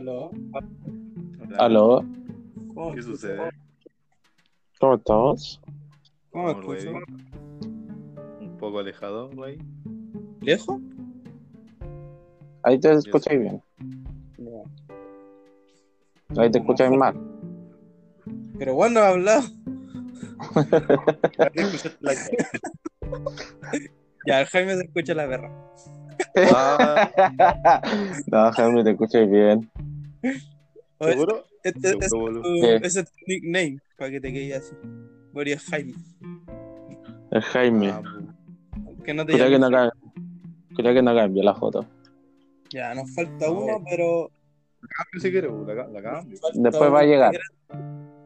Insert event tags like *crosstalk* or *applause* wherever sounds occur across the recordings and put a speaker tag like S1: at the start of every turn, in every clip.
S1: Aló.
S2: Hola.
S3: Aló,
S1: ¿Cómo
S2: ¿Qué sucede?
S3: ¿cómo estamos?
S1: ¿Cómo me
S2: ¿Cómo lo
S1: escucho?
S2: Un poco alejado, güey.
S1: ¿Lejos?
S3: Ahí te escucháis bien,
S1: No.
S3: ahí te escucháis mal. *laughs*
S1: Pero bueno, hablado. *laughs* Ya, el Jaime se escucha la perra. *laughs*
S3: No, Jaime, te escucháis bien.
S2: ¿Seguro?
S1: Este, este es ese es tu nickname, para que te quede así. Boris es Jaime.
S3: El Jaime.
S2: Ah,
S1: Que no te
S3: Creo que no cambia, creo que no cambia la foto.
S1: Ya, nos falta
S2: No.
S1: uno, pero.
S2: La cambio si quieres, la, la cambio.
S3: Después
S1: uno
S3: va a llegar.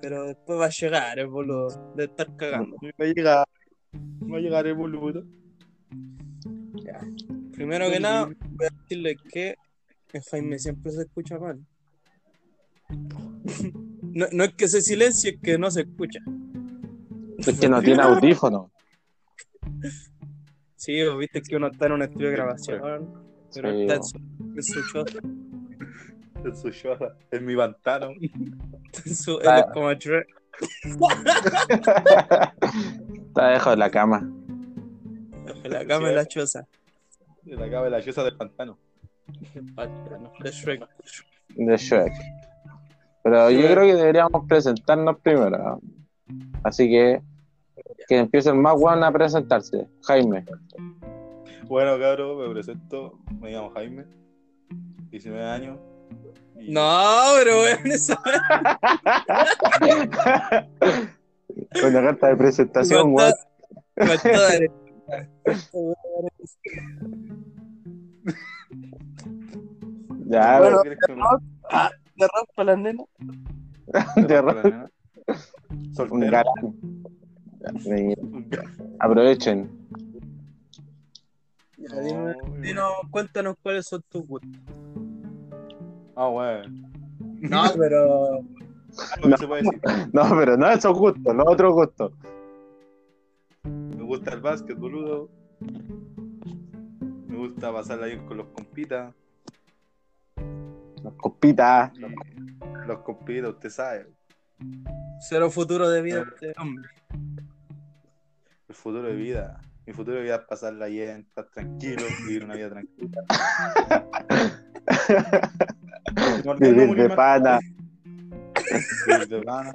S1: Pero después va a llegar, el boludo. De estar cagando.
S2: Va a llegar. Va a llegar el boludo.
S1: Primero que nada, voy a decirle que el Jaime siempre se escucha mal. No, no es que se silencie, es que no se escucha.
S3: Es que no tiene audífono.
S1: Sí, vos viste que uno está en un estudio de grabación, pero
S3: Sí,
S1: está en su, en su choza,
S2: En su chorra. En mi pantano. *laughs*
S1: en su- él
S3: Ah.
S1: es como Shrek.
S3: Está debajo de la cama.
S1: En la cama de la choza.
S2: En la cama de la choza del pantano.
S1: De Shrek.
S3: de Shrek. Pero yo creo que deberíamos presentarnos primero. Así que que empiece el más bueno a presentarse. Jaime.
S2: Bueno, cabrón, me presento. Me llamo Jaime. 19 años. y-
S1: No, pero weón, esa *laughs*
S3: Con la carta de presentación, weón. Ya,
S1: Bueno,
S2: ¿Quieres que me-
S1: de rock para las *laughs* nenas.
S3: de
S2: para la
S3: ra-
S2: nena?
S3: un galán. Aprovechen.
S1: Ya, dime-
S2: No,
S1: dinos, cuéntanos cuáles son tus gustos.
S2: Ah, bueno.
S1: No, *laughs* pero.
S2: Algo que se puede decir.
S3: No, pero no esos gustos, los otros gustos.
S2: Me gusta el básquet, boludo. Me gusta pasarla bien con los compitas.
S3: Las copitas.
S2: Y los compitas, usted sabe.
S1: Cero futuro de vida este hombre.
S2: El futuro de vida. Mi futuro de vida es pasarla bien, estar tranquilo, vivir una vida tranquila. *laughs*
S3: Vivir
S2: morir
S3: de pana.
S2: vivir de pana.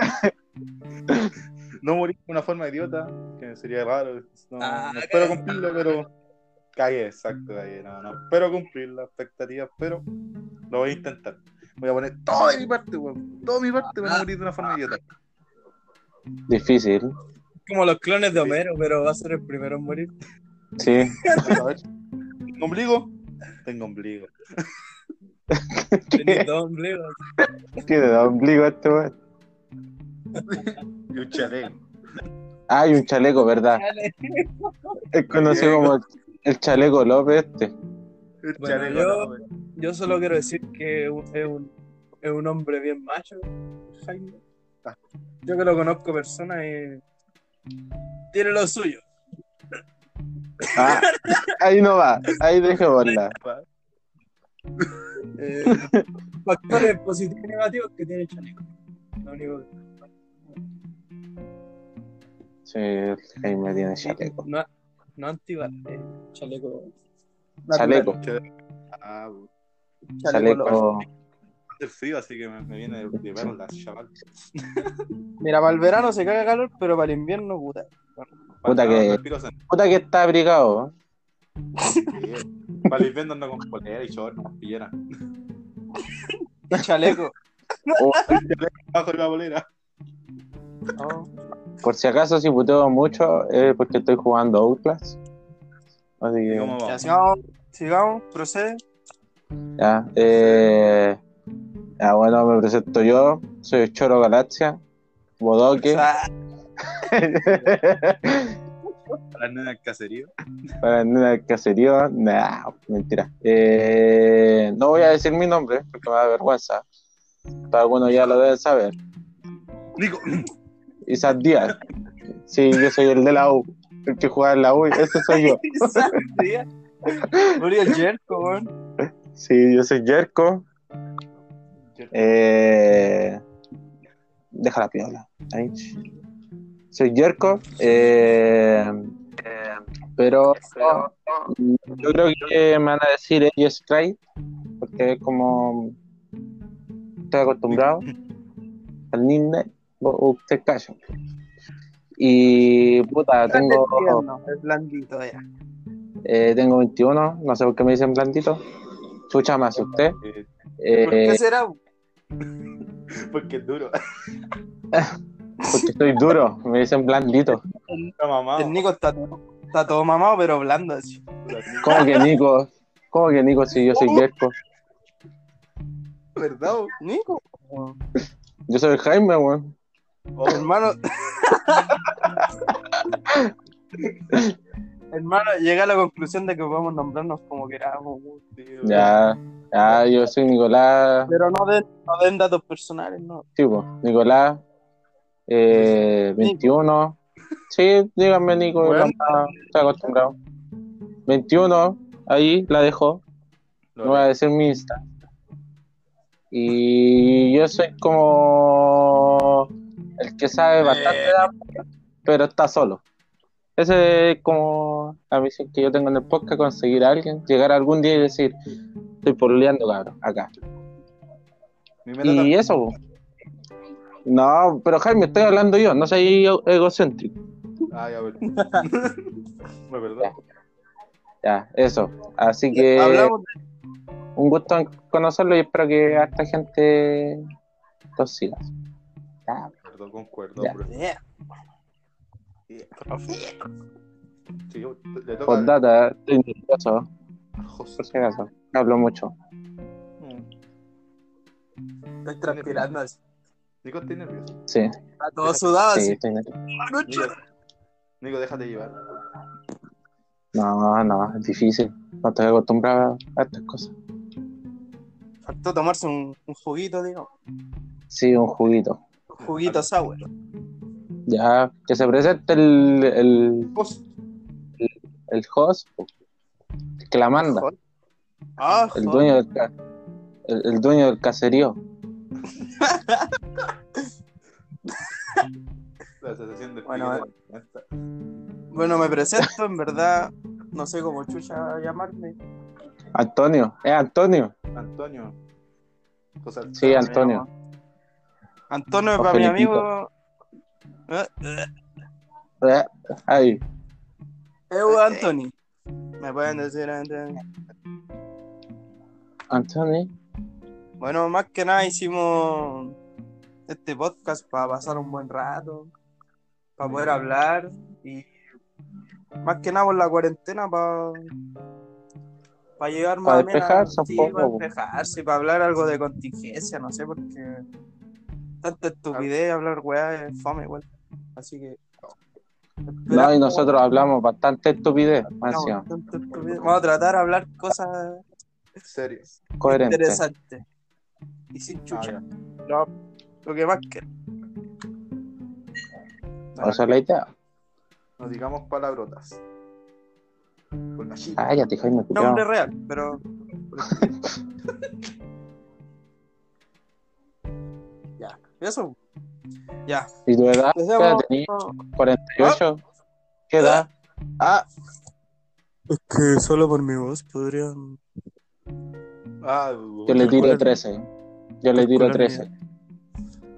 S2: No morir de una forma idiota, que sería raro. No,
S1: Ah,
S2: no espero cumplirlo, pero. Cagué, exacto, cagué. No, no espero cumplir las expectativas, pero lo voy a intentar. Voy a poner toda mi parte, weón. Toda mi parte para no morir de una forma idiota.
S3: Difícil.
S1: Como los clones de Homero, pero va a ser el primero en morir.
S3: Sí.
S2: A ver. ¿Tengo ombligo? Tengo ombligo. *laughs*
S1: Tenía dos ombligos.
S3: Tiene dos ombligo este weón.
S2: Y un chaleco.
S3: Ah, y un chaleco, ¿verdad? Es conocido como el- el chaleco López este.
S1: Bueno,
S2: chaleco,
S1: yo-
S2: weón.
S1: Yo solo quiero decir que es un, es un, hombre bien macho, Jaime. Yo que lo conozco persona y tiene lo suyo.
S3: Ah, ahí no va, ahí dejémosla. *laughs*
S1: Eh, factores positivos y negativos que tiene el chaleco. Lo único que-
S3: Sí, el Jaime tiene chaleco.
S1: No, no antibalas, eh, chaleco.
S3: Chaleco,
S2: Ah, weón.
S3: chaleco.
S2: Hace frío, así que me, me viene de, de perlas, chaval. *laughs*
S1: Mira, para el verano se caga calor, pero para el invierno, puta.
S3: Puta que- Puta que está abrigado.
S2: Para el invierno ando con polera y short, pillera.
S1: Chaleco.
S3: Oh, *laughs*
S2: Bajo la bolera.
S3: Por si acaso, si puteo mucho, es porque estoy jugando Outlast. Así
S2: ¿Y
S3: que,
S2: cómo
S1: Ya, sigamos, sigamos, procede.
S3: ya. Eh, ya, bueno, me presento yo. Soy Choro Galaxia. Bodoque.
S1: Ah, *laughs*
S2: Para las nenas del caserío.
S3: Para nada del caserío, nah, mentira. Eh, no voy a decir mi nombre porque me da vergüenza. Pero algunos ya lo deben saber.
S2: Nico.
S3: Isaac Díaz. Sí, yo soy el de la U. El que juega en la U, ese soy yo. *laughs*
S1: Murió el Jerko, weón.
S3: Sí, yo soy Jerko. Eh, deja la piola. Ahí. Soy Yerko. Eh, pero yo creo que me van a decir ellos Cry, porque es como estoy acostumbrado al nickname, usted calla. Y puta, tengo,
S1: Es blandito ya.
S3: eh, tengo 21, no sé por qué me dicen blandito. Chucha, me asusté.
S2: Eh,
S1: ¿Por qué será? *laughs*
S2: Porque es duro. *laughs*
S3: porque estoy duro, me dicen blandito.
S2: Está.
S1: El Nico está, está todo mamado, pero blando así.
S3: ¿Cómo que Nico? ¿Cómo que Nico si yo soy Yerko?
S2: ¿Verdad?
S1: Nico,
S3: Yo soy Jaime, weón.
S2: Oh,
S1: hermano. *laughs* hermano, llega a la conclusión de que podemos nombrarnos como queramos.
S2: sí,
S3: Ya, ya, yo soy Nicolás,
S1: Pero no den, no den datos personales, no.
S3: tipo, Nicolás, eh, 21. Sí, díganme Nico,
S1: Bueno.
S3: estoy acostumbrado. 21, ahí la dejo, no voy a decir mi Insta. Y yo soy como el que sabe bastante de amor, pero está solo. Ese es como la misión que yo tengo en el podcast, conseguir a alguien, llegar algún día y decir, estoy pololeando, cabrón, acá. Y eso, po. No, pero Jaime, estoy hablando yo, no soy ego- egocéntrico.
S2: Ah, ya, bueno. *laughs* Me perdón.
S3: Ya, eso. Así que
S1: Hablamos de
S3: un gusto conocerlo y espero que a esta gente los sigas. Ya,
S2: Concuerdo, concuerdo.
S3: Ya.
S2: bro.
S1: Yeah.
S2: Sí, le toca
S3: por data, estoy nervioso,
S2: José.
S3: por si acaso. Hablo mucho.
S1: Estoy transpirando así.
S2: Nico, ¿estás nervioso?
S3: Sí,
S1: Está todo sudado
S3: sí,
S1: así.
S3: estoy nervioso.
S2: Nico, Nico, déjate llevar.
S3: No, no, es difícil. No estoy acostumbrado a estas cosas.
S1: Faltó tomarse un, un juguito, digo.
S3: Sí, un juguito.
S1: Juguito sour.
S3: Ya, que se presente el, el,
S2: Vos.
S3: el host, el que la manda,
S1: Ah,
S3: el dueño del, el, el dueño del caserío. *laughs*
S2: La sensación de
S1: Bueno. Bueno, me presento, en verdad. No sé cómo chucha llamarme.
S3: Antonio, es Antonio.
S2: Antonio.
S3: Sí, Antonio.
S1: Antonio es para mi amigo. Eh, eh,
S3: Eh, Ahí,
S1: Eu Anthony. Me pueden decir Anthony. Bueno, más que nada hicimos este podcast para pasar un buen rato, para poder hablar y más que nada por la cuarentena para para llegar más
S3: Pa'
S1: o menos-
S3: despejarse un
S1: sí,
S3: poco,
S1: para despejarse, para hablar algo de contingencia, no sé, porque tanta estupidez, hablar weá es fome igual. Así que
S3: No, y nosotros hablamos bastante estupidez,
S1: No, estupidez. Vamos a tratar de hablar cosas
S3: coherente.
S1: interesantes y sin
S2: Ah,
S1: chucha. lo, lo que más que
S3: Esa es la idea.
S2: No digamos palabrotas. Con la chica.
S3: Jaime, culiao.
S1: nombre real, pero. *laughs* eso. Ya.
S3: ¿Y tu edad? ¿Qué edad
S1: Empecemos-
S3: tenías? ¿48? ¿Qué edad?
S1: Ah. Es que solo por mi voz podrían.
S2: Ah,
S3: Yo le tiro
S1: Calcula-
S3: 13. Yo le tiro
S1: calcula
S3: 13.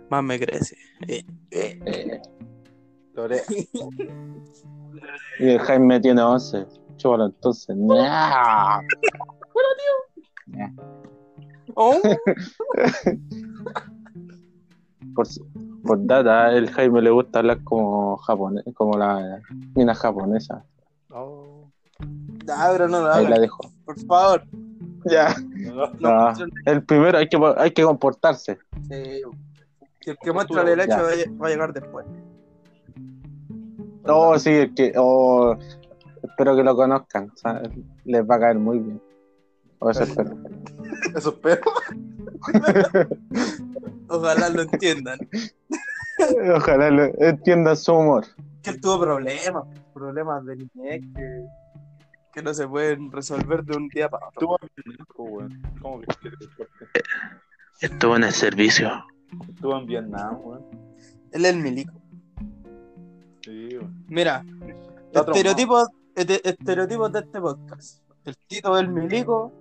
S1: Más me crece. Eh, eh.
S3: Eh, y el Jaime tiene 11. Chúbalo entonces. *laughs* ¡Nah!
S1: Oh, *laughs*
S3: Por, por data, el Jaime le gusta hablar como japonés, como la mina japonesa.
S2: Oh.
S1: ya, pero no lo
S3: Ahí la dejo.
S1: por favor.
S3: Ya.
S2: No,
S3: No, el primero hay que, hay que comportarse.
S1: Sí. Que el que muestra el hecho va a- llegar después.
S3: No, sí, es que. oh, espero que lo conozcan. o sea, les va a caer muy bien. O eso espero.
S2: Eso espero. *laughs*
S1: Ojalá lo entiendan. *laughs*
S3: Ojalá lo- entiendan su humor.
S1: Que él tuvo problemas, problemas de niñez que, que no se pueden resolver de un día para otro.
S2: Tú, weón. ¿Cómo que?
S3: Estuvo en el servicio.
S2: Estuvo en Vietnam, weón.
S1: Él es el milico.
S2: Sí, weón.
S1: Mira, estereotipos, este- estereotipos de este podcast. El Tito es el milico,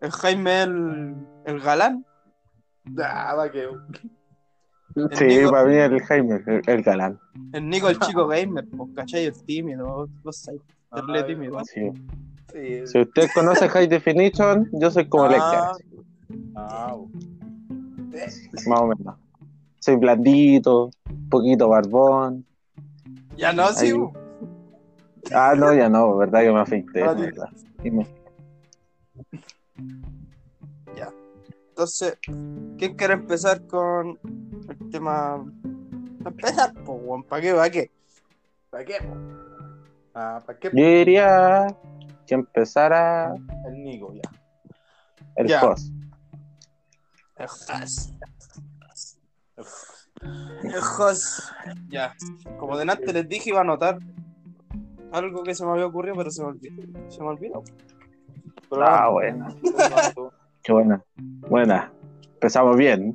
S1: el Jaime es el, el galán,
S2: Ah, va que.
S3: Sí,
S1: Nico-
S3: para mí el Jaime, el, el galán.
S1: el Nico el chico gamer, ¿cachai? El tímido, vos sabés, serle
S2: Ay,
S1: tímido.
S3: Sí.
S2: Sí.
S3: Si usted conoce High Definition, yo soy como el
S1: Ah,
S2: Ah,
S3: más o menos. Soy blandito, un poquito barbón.
S1: ya no, sí.
S3: Ahí. Ah, no, ya no, verdad que me afeité.
S2: Ah,
S3: me-
S1: Entonces, ¿quién quiere empezar con el tema? Empezar, pues, weón, ¿para qué? ¿Para qué?
S2: ¿Para qué, po? Ah, ¿para qué?
S3: Yo diría que empezara
S2: El Nico, ya.
S3: el
S1: Ya.
S3: host.
S1: El Has. El Has. Ya. Como de antes les dije, iba a anotar algo que se me había ocurrido, pero se me olvidó. Se me olvidó.
S2: Pero
S3: Ah,
S2: bueno,
S3: bueno, qué buena. Buena. Empezamos bien.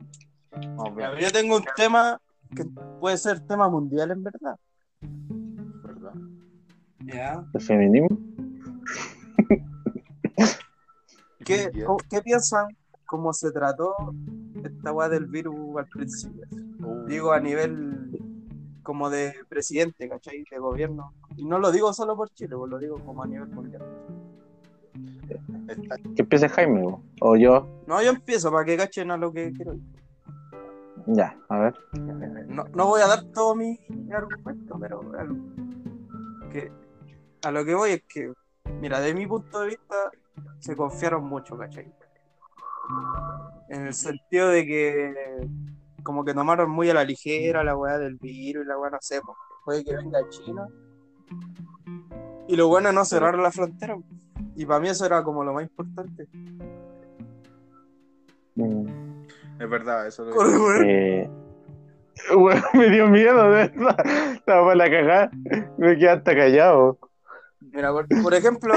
S1: Yo tengo un tema que puede ser tema mundial en verdad.
S2: ¿verdad?
S1: Ya.
S3: El feminismo. *laughs*
S1: ¿Qué,
S2: Ya.
S1: cómo- ¿Qué piensan cómo se trató esta weá del virus al principio?
S2: Uh,
S1: Digo a nivel como de presidente, ¿cachai? De gobierno. Y no lo digo solo por Chile, pues lo digo como a nivel mundial.
S3: Que empiece Jaime o- o yo.
S1: No, yo empiezo para que cachen a lo que quiero.
S3: Ya, a ver.
S1: No, no voy a dar todo mi argumento, pero algo. Que, a lo que voy es que, mira, de mi punto de vista, se confiaron mucho, ¿cachai? En el sentido de que, como que tomaron muy a la ligera la weá del virus y la weá, no sé, pues, puede que venga China. Y lo bueno es no cerrar la frontera. Y para mí eso era como lo más importante.
S3: Mm,
S2: Es verdad, eso lo
S3: eh, bueno, *laughs* me dio miedo, de verdad. Estaba para la cagada. Me quedé hasta callado.
S1: Mira, por, por ejemplo,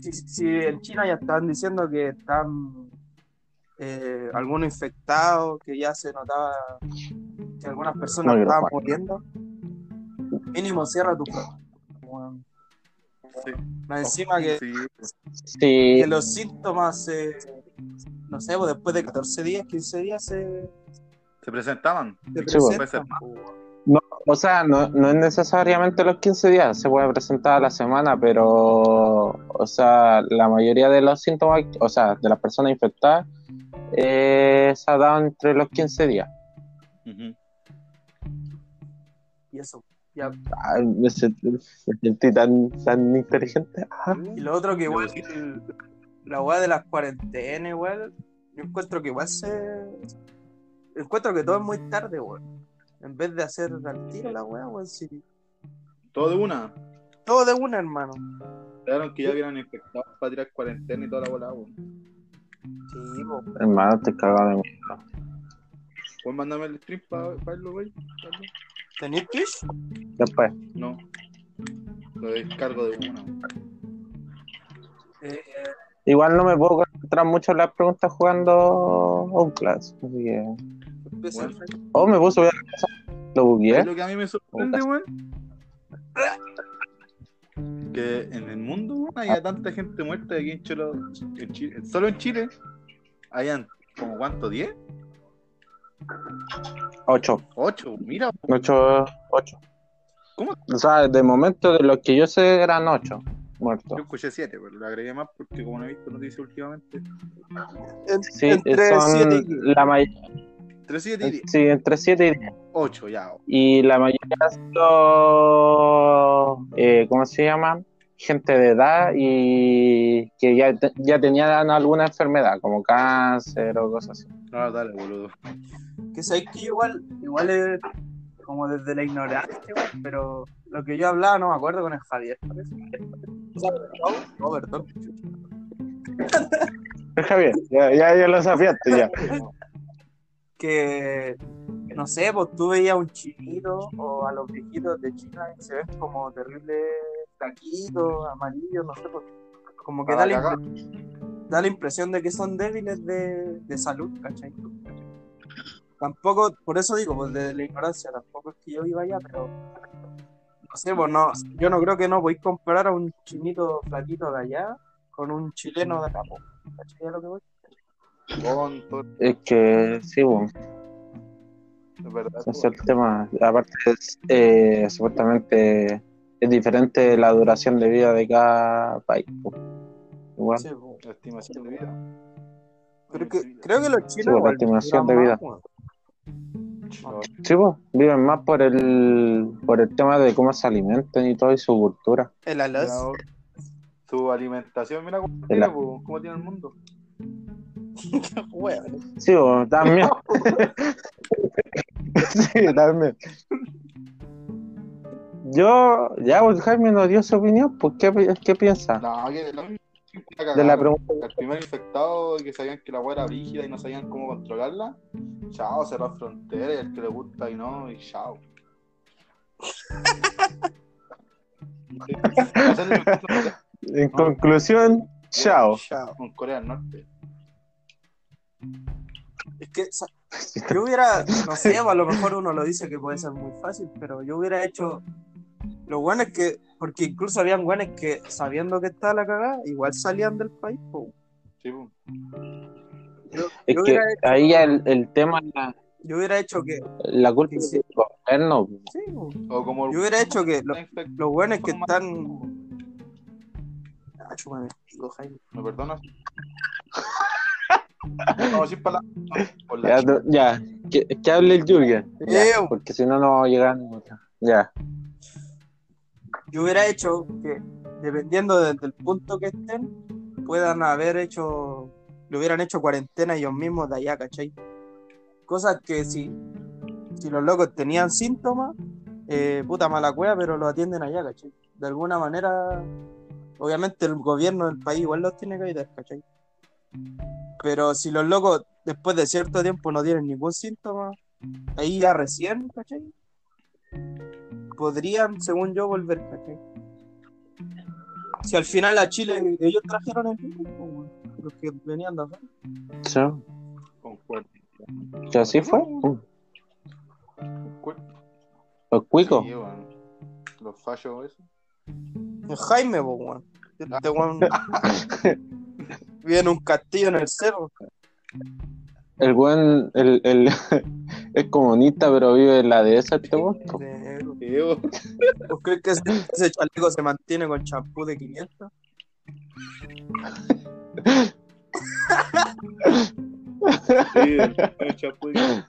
S1: si, si en China ya están diciendo que están eh, algunos infectados, que ya se notaba que algunas personas estaban muriendo, mínimo cierra tu. Weón.
S2: Sí.
S1: Más encima que,
S2: Sí,
S3: Sí,
S1: que los síntomas, no sé, pues después de 14 días, 15 días se,
S2: se presentaban.
S1: se presentan.
S3: no, o sea, no, no es necesariamente los 15 días, se puede presentar a la semana, pero, o sea, la mayoría de los síntomas, o sea, de las personas infectadas, eh, se ha dado entre los 15 días.
S1: Y eso. Ya.
S3: Me sentí, me sentí tan, tan inteligente.
S1: Y lo otro que igual, el- la weá de las cuarentenas, igual, yo encuentro que igual se. Encuentro que todo es muy tarde, weón. En vez de hacer al tiro la weá, weón, sí.
S2: Todo de una.
S1: Todo de una, hermano.
S2: Claro que ya habían infectados para tirar cuarentena y toda la bola, weón.
S1: Sí, po.
S3: hermano, estoy cagado de miedo.
S2: ¿Puedes mandarme el stream para verlo, güey?
S1: ¿Tenéis Twitch?
S3: Después,
S2: No. Lo descargo de una.
S1: Eh,
S3: igual no me puedo concentrar mucho en las preguntas jugando Outlast. Así que.
S1: empieza
S2: Bueno.
S3: Oh, me puso a Lo bugueé.
S2: ¿Sabes lo que a mí me sorprende, weón? Que en el mundo, weón, haya tanta gente muerta aquí en Chile, en Chile- solo en Chile, hayan como cuánto, ¿10?
S3: 8.
S2: 8, mira,
S3: 8. 8.
S2: ¿Cómo?
S3: O sea, de momento de los que yo sé eran 8 muertos.
S2: yo escuché 7, pero lo agregué más porque como no he visto noticias últimamente,
S1: en-
S3: Sí,
S1: entre
S3: son
S1: siete y diez.
S3: la may-
S2: 3, 7 y 10.
S3: sí, entre 7 y 10.
S2: 8 ya.
S3: Y la mayoría sido, eh, ¿cómo se llama? Gente de edad y que ya, ya tenían alguna enfermedad, como cáncer o cosas así.
S2: No, dale, boludo.
S1: Que sabéis que igual, igual es como desde la ignorancia, weón, pero lo que yo hablaba no me acuerdo con el Javier, parece. No, perdón. *laughs*
S3: Javier, ya, ya, ya lo sabíaste ya.
S1: que no sé, pues tú veías a un chinito o a los viejitos de China y se ven como terribles taquitos, amarillos, no sé, pues, como que
S2: A
S1: da da la impresión de que son débiles de, de salud, ¿cachai? Tampoco, por eso digo, pues de la ignorancia, tampoco es que yo iba allá, pero no sé, pues no, yo no creo que no podéis comparar a un chinito flaquito de allá con un chileno de acá, pues, ¿cachai a lo que voy?
S3: Es que sí, bueno,
S2: es verdad.
S3: ese es el tema. Aparte, es, eh, supuestamente es diferente la duración de vida de cada país. po. Igual,
S1: Sí, pues.
S2: La estimación de vida.
S1: Pero que, creo que los chinos
S3: Sí, pues, la estimación de vida. sí, po, viven más por el, por el tema de cómo se alimentan y todo y su cultura.
S1: El alas.
S2: Su alimentación, mira cómo tiene,
S3: a-
S2: po, cómo tiene el mundo. *laughs*
S3: Sí, po, también. *laughs* *laughs* sí, también. Yo, ya, pues Jaime nos dio su opinión, pues, ¿qué, qué piensa?
S2: No, que
S3: De la pregunta.
S2: El primer infectado que sabían que la weá era rígida y no sabían cómo controlarla. Chao, cerrar fronteras, y el que le gusta y no, y chao.
S3: En conclusión, chao.
S1: Chao.
S2: con Corea del Norte.
S1: Es que *laughs* yo hubiera, no sé, a lo mejor uno lo dice que puede ser muy fácil, pero yo hubiera hecho lo bueno es que, porque incluso habían guanes que sabiendo que estaba la cagada, igual salían del país. po.
S2: Sí, po.
S1: Yo,
S3: Es
S1: yo
S3: que
S1: hecho,
S3: ahí ya el, el tema, la,
S1: yo hubiera hecho que,
S3: la culpa es del gobierno.
S1: sí, po.
S2: O como
S1: yo hubiera hecho que los buenos que están. Ah, chúpame el pico, Jaime.
S2: ¿Me perdonas? *laughs* Palabras. Por la
S3: Ya, no- ya, que, que hable el Jürgen. Ya, porque si no, no ninguna. Ya.
S1: Yo hubiera hecho que, dependiendo de- del punto que estén, puedan haber hecho, le hubieran hecho cuarentena ellos mismos de allá, ¿cachai? Cosas que si, si los locos tenían síntomas, eh, puta mala cueva, pero lo atienden allá, ¿cachai? De alguna manera, obviamente el gobierno del país igual los tiene que ayudar, ¿cachai? Pero si los locos después de cierto tiempo no tienen ningún síntoma, ahí ya recién, ¿cachai? Podrían, según yo, volver, ¿cachai? Si al final a Chile ellos trajeron el virus, pues, los que venían de afuera.
S3: Sí.
S2: Concuerdo.
S3: ¿Que así fue?
S2: Concuerdo.
S3: Los cuicos.
S2: Sí, bueno. Los fallos, eso.
S1: El Jaime, pues, weón. Este weón *laughs* vive en un castillo en el cerro.
S3: El buen, el, el, *laughs* es comunista, pero vive en la dehesa este
S2: bo.
S1: ¿Vos crees que ese, ese chaleco se mantiene con champú de 500?
S2: Sí, el- el chapu de-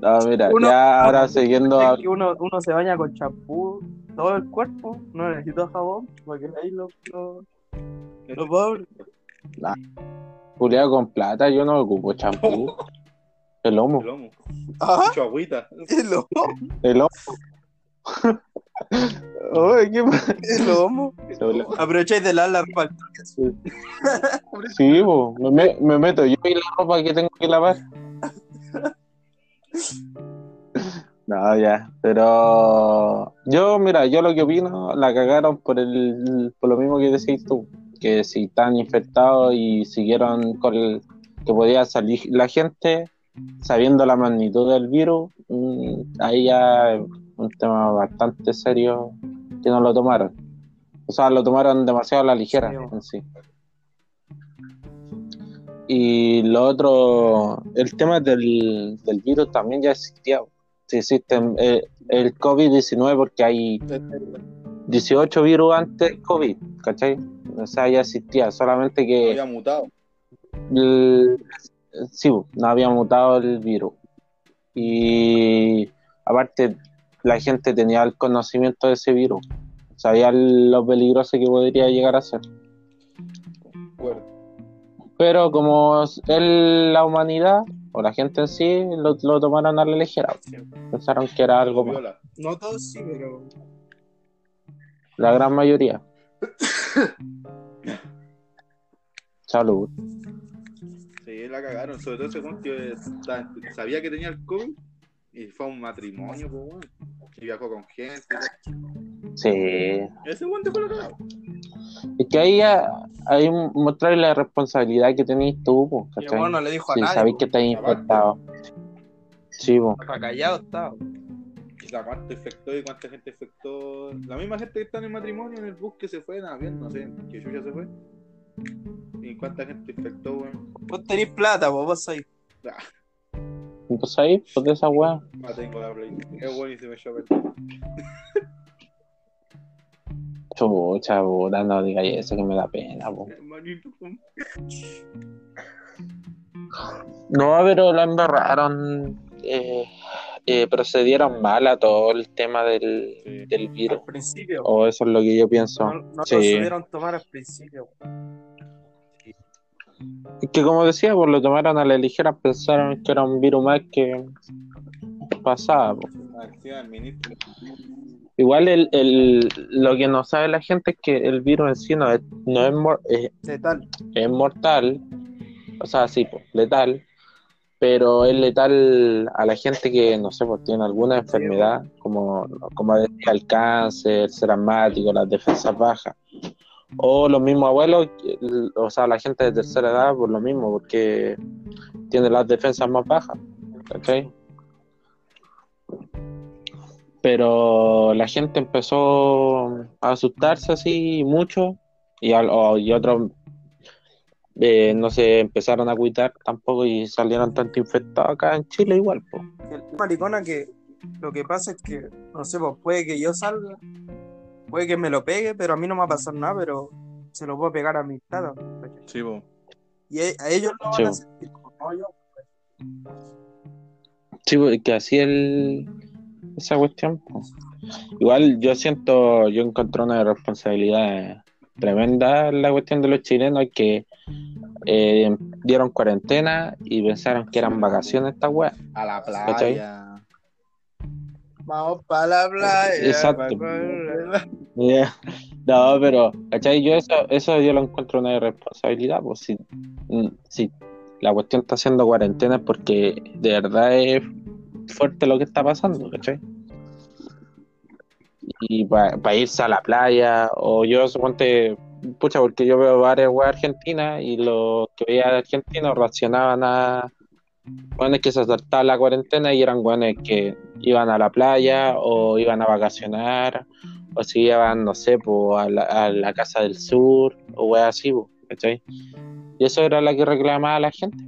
S3: No, mira,
S1: Uno-
S3: ya ahora siguiendo a-
S1: uno, uno se baña con champú todo el cuerpo, no necesita jabón, porque ahí lo, lo, lo pobre.
S3: Julián con plata, yo no ocupo champú. El lomo,
S2: El lomo.
S1: Ah,
S2: Mucho agüita.
S1: el lomo,
S3: el lomo. *laughs* Oye, ¿qué pasa?
S1: el lomo. Aprovecháis de la para
S3: Sí, *laughs* me- me meto yo y la ropa que tengo que lavar. *laughs* No, ya, pero yo, mira, yo lo que opino, la cagaron por el, por lo mismo que decís tú, que si están infectados y siguieron con el, que podía salir la gente, sabiendo la magnitud del virus, mm, ahí ya es un tema bastante serio que no lo tomaron. O sea, lo tomaron demasiado a la ligera en sí. Y lo otro, el tema del, del virus también ya existía. Sí existen eh, el COVID-19 porque hay 18 virus antes del COVID, ¿cachai? O sea, ya existía, solamente que
S2: Había mutado.
S3: el- sí, no había mutado el virus. Y aparte, la gente tenía el conocimiento de ese virus, sabía lo peligroso que podría llegar a ser.
S2: Concuerdo.
S3: Pero como es la humanidad o la gente en sí lo, lo tomaron a la ligera, pensaron que era algo más.
S1: No todos sí, pero.
S3: La gran mayoría. *coughs* Salud.
S2: Sí, la cagaron. Sobre todo ese weón que está- sabía que tenía el COVID y fue a un matrimonio, pues, weón. Y viajó con gente.
S3: Sí.
S2: Ese weón dejó la cagada.
S3: Es que ahí ya, ahí mostrar la responsabilidad que tenéis tú, po,
S1: Y
S3: ¿cachai?
S1: bueno, no le dijo a
S3: Si
S1: nadie.
S3: sabéis que estáis infectado. Sí, po.
S1: Acá callado estaba.
S2: ¿Cuánto infectó y cuánta gente infectó? La misma gente que está en el matrimonio, en el bus que se fue en avión, no sé, que Yuya se fue. ¿Y cuánta gente infectó, weón?
S1: Vos tenés plata, po, vos ahí.
S3: Entonces ahí, pues de esa weá.
S2: Ah, tengo la play. Es bueno y se me echó.
S3: Chucha, puta, no digáis eso que me da pena, po.
S2: Hermanito,
S3: No, pero lo embarraron. Eh, eh, procedieron mal a todo el tema del,
S2: Sí.
S3: del virus.
S1: Al principio.
S3: O eso es lo que yo pienso.
S1: No, no
S3: Sí.
S1: lo supieron tomar al principio.
S3: Es que como decía, pues lo tomaron a la ligera, pensaron que era un virus más que pasaba.
S2: ministro.
S3: Igual el, el, lo que no sabe la gente es que el virus en sí no es, no es, mor- es,
S1: Letal.
S3: es mortal, o sea, sí, pues, letal, pero es letal a la gente que, no sé, pues tiene alguna enfermedad, como, como el cáncer, ser asmático, las defensas bajas. O los mismos abuelos, o sea, la gente de tercera edad, por lo mismo, porque tiene las defensas más bajas. ¿cachai? Pero la gente empezó a asustarse así mucho y, al- y otros eh, no se empezaron a cuidar tampoco y salieron tanto infectados acá en Chile igual. po.
S1: El maricona que lo que pasa es que, no sé, pues puede que yo salga, puede que me lo pegue, pero a mí no me va a pasar nada, pero se lo puedo pegar a mi tata.
S2: Sí, po.
S1: Y a, a ellos lo van
S3: Sí.
S1: a sentir, no yo.
S3: Sí, pues, que así el esa cuestión. po. Igual yo siento, yo encontré una responsabilidad tremenda en la cuestión de los chilenos que eh, dieron cuarentena y pensaron que eran vacaciones esta weá.
S2: A la
S3: ¿Cachai?
S2: playa.
S1: Vamos para la playa.
S3: Exacto. No, pero, ¿cachai? Yo eso, eso yo lo encuentro una irresponsabilidad, pues si, mm, si la cuestión está haciendo cuarentena es porque de verdad es fuerte lo que está pasando, ¿cachai? Y para irse a la playa, o yo suponte, pucha, porque yo veo varias weas argentinas y los que veía argentinos reaccionaban a weones que se saltaban la cuarentena y eran weones que iban a la playa o iban a vacacionar o si iban, no sé, po, a, la, a la casa del sur, o weas así. Y eso era la que reclamaba la gente.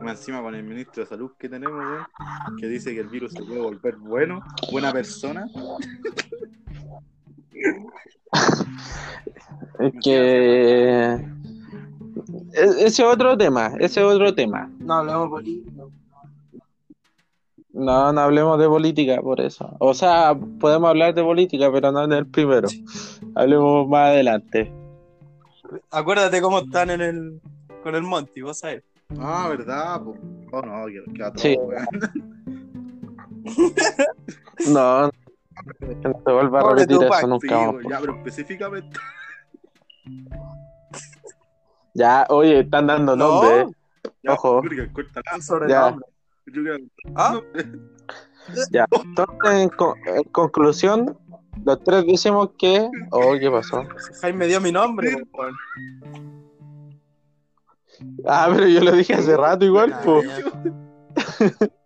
S2: Más encima con el ministro de salud que tenemos, weón, que dice que el virus se puede volver bueno, buena persona. *laughs*
S3: Es que... e- Ese otro tema, ese otro tema.
S1: No, hablamos política.
S3: No, no hablemos de política por eso. O sea, podemos hablar de política, pero no en el primero. Hablemos más adelante.
S1: Acuérdate cómo están en el con el Monty, vos sabés.
S2: Ah, ¿verdad? po? Oh, no, que, que atroz,
S3: Sí. No, no se vuelva a repetir eso nunca
S2: ya, pero específicamente.
S3: Ya, oye, están dando nombre, eh.
S2: Ya,
S3: Ojo.
S2: Jürgen,
S1: Ah,
S3: Ya, entonces, en, co- en conclusión, los tres decimos que. Oh, ¿qué pasó?
S1: Jaime dio mi nombre.
S3: Ah, pero yo lo dije hace rato igual,
S1: Ah,
S3: pues. *laughs*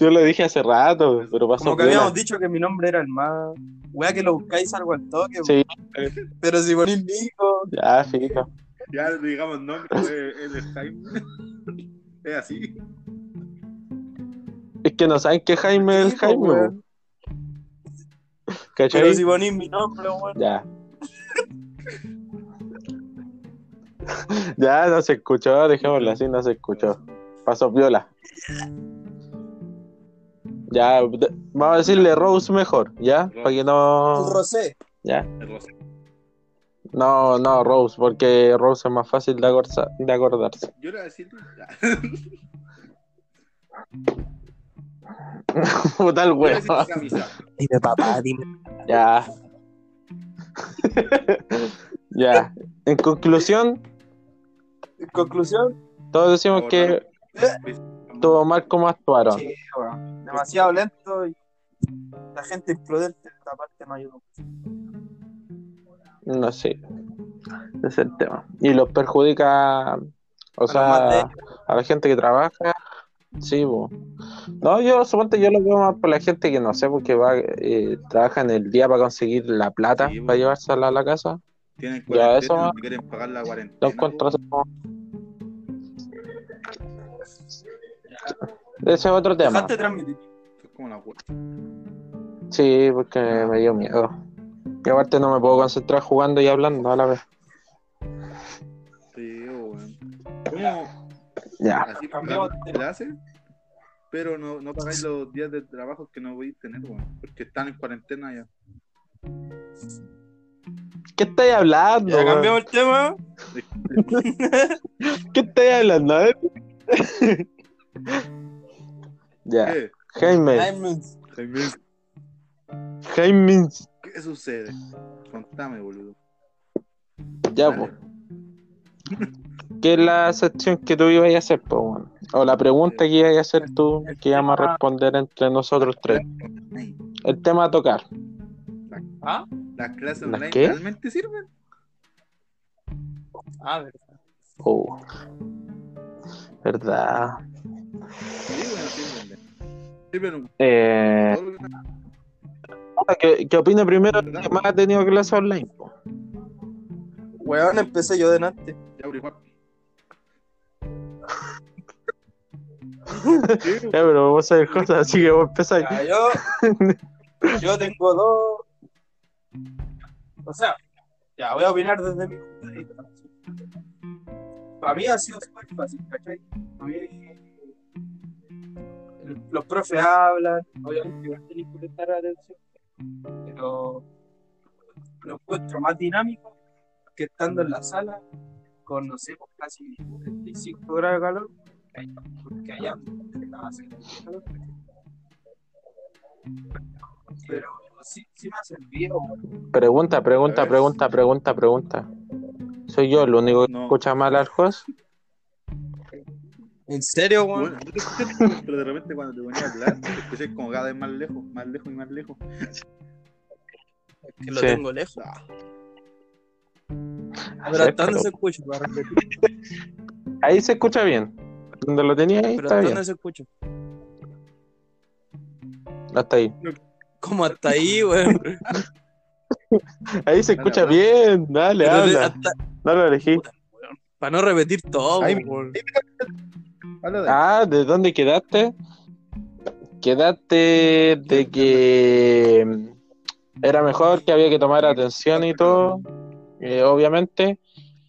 S3: Yo lo dije hace rato, pero pasó.
S1: Como que habíamos dicho que mi nombre era el más. Wea que lo buscáis algo al toque.
S3: Sí,
S1: Pero si ponís Nico.
S3: ya, fija.
S2: Ya digamos nombre, es Jaime. *laughs* Es así.
S3: Es que no saben que Jaime es el Jaime.
S1: Pero si ponís mi nombre, weón.
S3: Ya. *laughs* ya no se escuchó, dejémoslo así, no se escuchó. Pasó viola. Ya, de- vamos a decirle Rose mejor, ¿ya? Para que no.
S1: Rosé.
S3: ¿Ya? No, no, Rose, porque Rose es más fácil de, de acordarse.
S2: Yo le voy a decir. ya. *laughs*
S3: Puta el huevo.
S1: Dime, papá, dime.
S3: Ya. *laughs* ya. En conclusión,
S1: conclusión,
S3: todos decimos que estuvo mal como actuaron.
S1: sí. Demasiado lento y la gente imprudente, esta parte no ayuda.
S3: No sé. Ese es el tema. Y los perjudica, o
S1: más
S3: sea, a la gente que trabaja. Sí, bo. No, yo supongo yo lo veo más por la gente que no sé, porque va, eh, trabaja en el día para conseguir la plata
S2: Sí,
S3: para llevársela a la casa.
S2: Tienen
S3: Ya,
S2: cuarentena,
S3: eso-
S2: no quieren pagar la cuarentena.
S3: encuentro así como- Ese es otro tema.
S1: Dejaste transmitir.
S2: Es como la wea.
S3: Sí, porque me dio miedo. Y aparte no me puedo concentrar jugando y hablando a la vez.
S2: Sí, weón. ¿Cómo
S3: Ya.
S2: así
S1: Cambiamos de
S2: clases? Pero no, no pagáis los días de trabajo que no podéis tener, weón. Porque están en cuarentena ya.
S3: ¿Qué estáis hablando?
S1: Ya cambiamos el tema. *laughs*
S3: ¿Ququé estáis hablando? A ver. *laughs* ya.
S2: ¿Qué?
S3: Jaime.
S1: Jaime,
S2: Jaime,
S3: Jaime.
S2: ¿Qué sucede? Contame, boludo.
S3: Ya, pues. ¿Qué es la sección que tú ibas a hacer, pues, bueno? O la pregunta que ibas a hacer tú, que íbamos a responder entre nosotros tres. El tema a tocar.
S1: ¿Ah?
S2: ¿Las clases
S3: ¿Las
S2: online
S3: qué?
S2: realmente sirven?
S1: Ah, verdad.
S3: Oh. ¿Verdad?
S2: Sí, bueno, sirven. Sirven un
S3: Eh, ¿qué, qué opina primero el que más ha tenido clases online?
S1: Weón, empecé yo delante. *laughs*
S2: Ya,
S3: pero vos sabés cosas, así que vos empezáis.
S1: Yo, yo tengo dos. O sea, ya voy a opinar desde mi punto de vista. Para mí ha sido súper fácil, ¿cachai? Mí, el- los profes hablan, obviamente tenéis que prestar atención, pero lo encuentro más dinámico que estando en la sala con, no sé, pues, casi 35 grados de calor, porque allá haciendo calor. Pero sí, sí me.
S3: Pregunta, pregunta, pregunta, pregunta, pregunta. ¿Soy yo el único que
S2: No.
S3: escucha mal al host?
S1: ¿En serio, weón?
S2: Bueno, pero de repente cuando te ponía a hablar, te escuché como cada vez más lejos, más lejos y más lejos.
S1: Es que lo
S3: Sí.
S1: tengo lejos.
S2: Ah,
S1: Pero hasta dónde se escucha, para repetir.
S3: Ahí se escucha bien. Donde lo tenía ahí
S1: Pero
S3: está
S1: hasta
S3: bien.
S1: dónde se escucha.
S3: Hasta ahí.
S1: ¿Cómo hasta ahí, weón? *laughs*
S3: Ahí se
S2: Dale,
S3: escucha bien. Dale, habla.
S1: hasta-
S3: Dale, elegí.
S1: para no repetir todo,
S2: de
S3: Ah, ¿de dónde quedaste? Quedaste de que era mejor, que había que tomar atención y todo, eh, obviamente,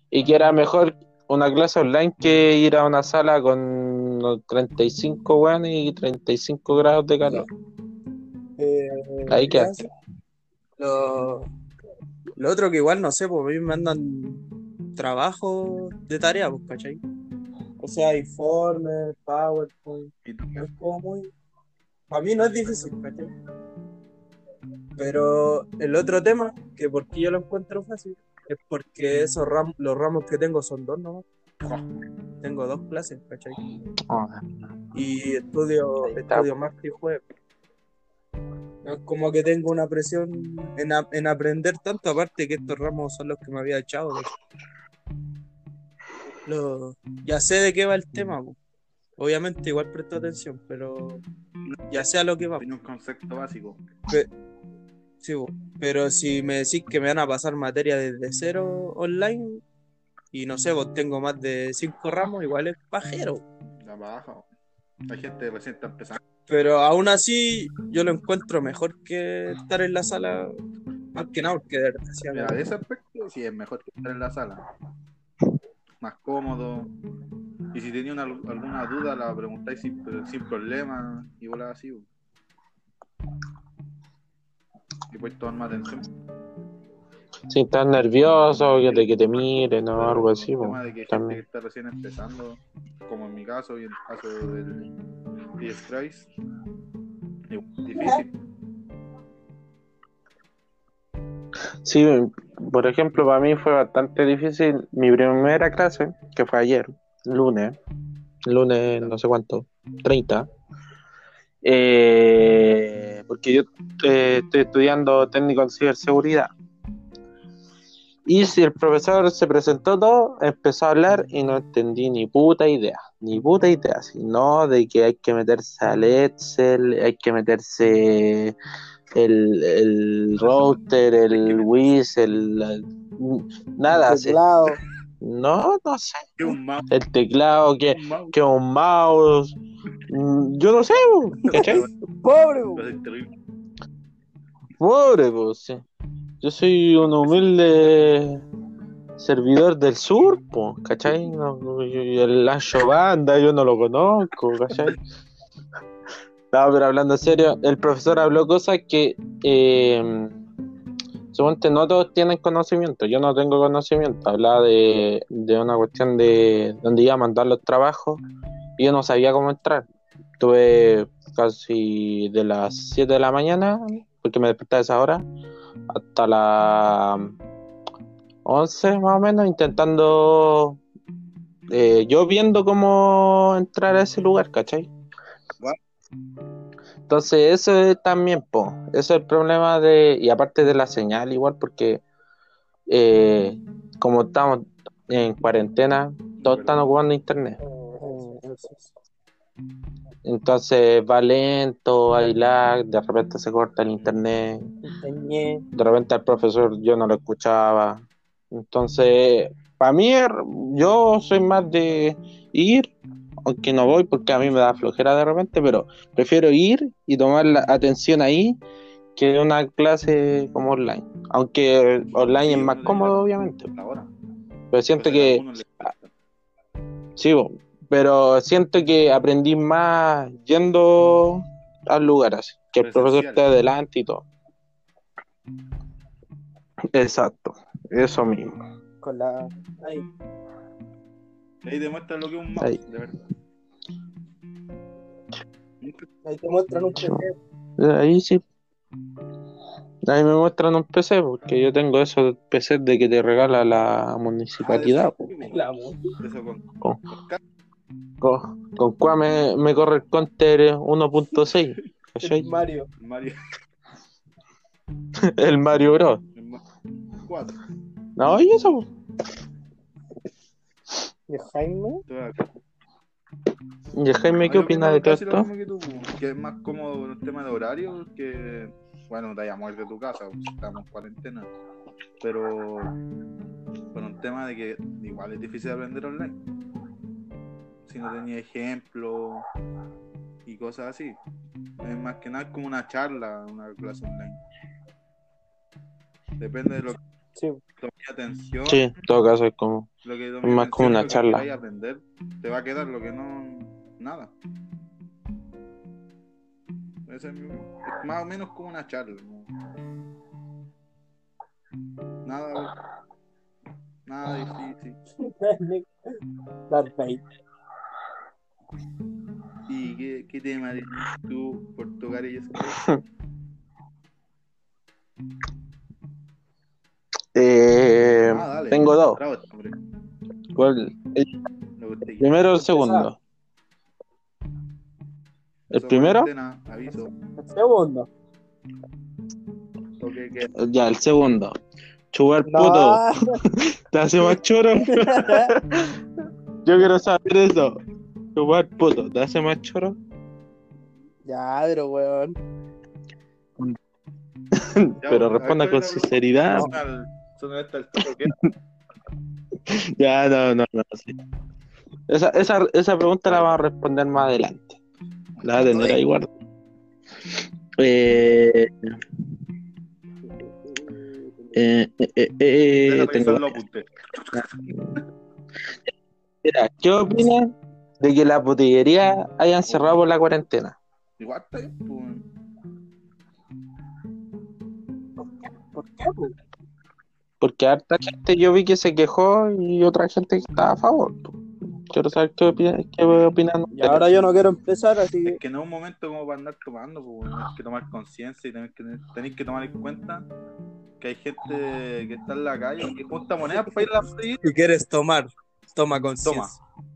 S3: y que era mejor una clase online que ir a una sala con 35 weón y 35 grados de calor. Ahí
S1: ya,
S3: quedaste.
S1: Lo, lo otro que igual no sé, porque a mí me mandan trabajo de tarea, pues, ¿cachai? O sea, informes, PowerPoint. Es como muy. Para mí no es difícil, ¿cachai? Pero el otro tema, que porque yo lo encuentro fácil, es porque esos ramos, los ramos que tengo son dos nomás. Tengo dos clases, ¿cachai?
S3: Ah,
S1: Y estudio, estudio martes y jueves. No es como que tengo una presión en, a- en aprender tanto, aparte que estos ramos son los que me había echado. ya sé de qué va el tema, po. obviamente igual presto atención, pero ya sé a lo que va.
S2: Tiene un concepto básico.
S1: Sí, po. pero si me decís que me van a pasar materia desde cero online y no sé, vos tengo más de cinco ramos, igual es pajero.
S2: La baja. Hay gente recién está empezando.
S1: Pero aún así yo lo encuentro mejor que estar en la sala, más que nada, porque de verdad,
S2: Mira, de ese aspecto sí es mejor que estar en la sala. Más cómodo. Y si tenía una- alguna duda, la preguntáis sin, sin problema. Y volá así. Y puedes tomar más atención.
S3: Si estás nervioso, que te, que te miren o algo así,
S2: El tema de que gente que está recién empezando, como en mi caso y en el caso del Christ, es difícil.
S3: Sí, por ejemplo, para mí fue bastante difícil mi primera clase, que fue ayer, lunes, lunes no sé cuánto, 30. eh, porque yo eh, estoy estudiando técnico en ciberseguridad. Y si el profesor se presentó todo, empezó a hablar y no entendí ni puta idea, ni puta idea, sino de que hay que meterse al Excel, hay que meterse el, el router, el Wiz, el, nada, sí.
S4: Teclado.
S3: no, no sé,
S2: Que un mouse.
S3: el teclado, que,
S2: un mouse.
S3: que un mouse, yo no sé, ¿cachai?
S4: Pobre.
S3: Pobre, pues, sí. Yo soy un humilde servidor del sur, pues, ¿cachai? El Ancho Banda, yo no lo conozco, ¿cachai? No, pero hablando en serio, el profesor habló cosas que, eh, suponte, no todos tienen conocimiento. Yo no tengo conocimiento. Hablaba de, de una cuestión de donde iba a mandar los trabajos y yo no sabía cómo entrar. Estuve casi de las 7 de la mañana, porque me desperté a esa hora, hasta las 11 más o menos, intentando, eh, yo viendo cómo entrar a ese lugar, ¿cachai? Entonces eso es también, po, eso es el problema de, y aparte de la señal igual, porque eh, como estamos en cuarentena, todos están ocupando internet. Entonces va lento, hay lag, de repente se corta el internet, de repente al profesor yo no lo escuchaba. Entonces, para mí, er- yo soy más de ir, aunque no voy porque a mí me da flojera de repente, pero prefiero ir y tomar la atención ahí que una clase como online. Aunque online es más cómodo, obviamente, pero siento
S2: Pero a
S3: que. Sí, pero siento que aprendí más yendo al lugar así, que el profesor esté
S2: Presencial.
S3: adelante y todo. Exacto, eso mismo.
S4: Con la. Ahí.
S2: Ahí demuestra lo que es un mouse,
S3: Ahí.
S2: de verdad.
S4: Ahí te muestran un. PC.
S3: Ahí sí. Ahí me muestran un PC, porque yo tengo esos PC de que te regala la municipalidad. po.
S4: La mu-
S2: Eso con,
S3: Con,
S2: con
S3: con, cuál me, me corre el counter 1.6. *laughs* ¿cachai?
S4: el Mario.
S2: Mario.
S3: El Mario Bros.
S2: el Ma- Cuatro.
S3: No, y eso.
S4: De Jaime.
S3: ¿Y Jaime qué opina de todo esto?
S2: que tú, po, que es más cómodo el tema de horario que, bueno, te vayas a mover de tu casa, pues, estamos en cuarentena. Pero con un tema de que igual es difícil aprender online. Si no tenía ejemplo y cosas así. Es más que nada como una charla, una clase online. Depende de lo que
S4: Sí.
S2: tome atención.
S3: Sí, en todo caso es como.
S2: Lo que
S3: Es más como una charla.
S2: Que aprender, te va a quedar lo que no. Nada. Es, es más o menos como una charla. ¿no? Nada. Nada *laughs* difícil.
S4: Vader.
S2: ¿Y qué, qué tema tienes tú por tocar eso? *laughs*
S3: Eh,
S2: Ah, dale.
S3: tengo dos.
S2: Bravo.
S3: ¿Cuál? El primero o el segundo. ¿El primero?
S4: El segundo.
S3: Ya, el segundo. Chupar
S4: No.
S3: puto. *laughs* ¿Te hace más choro? *laughs* Yo quiero saber eso. Chupar puto. ¿Te hace más choro?
S4: ya, pero weón.
S3: Pero responda con
S2: ¿cuál es la-
S3: sinceridad. *laughs* Ya, no, no, no. sí. Esa, esa, esa pregunta la vamos a responder más adelante. La voy a tener ahí guardada. Eh, eh, eh, eh, eh, tengo-. Mira, ¿qué opinas de que las botillerías hayan cerrado por la cuarentena?
S2: Igual está bien, pues.
S4: ¿Por qué? po?
S3: Porque harta gente yo vi que se quejó y otra gente que estaba a favor. Quiero saber qué, opinan, qué opinan
S4: Y ahora yo no quiero empezar, así que.
S2: Es que no es un momento como para andar tomando, pues, bueno, hay que tomar conciencia y tenéis que, que tomar en cuenta que hay gente que está en la calle y que junta monedas para ir a la.
S1: Si quieres tomar, toma conciencia.
S2: Pues.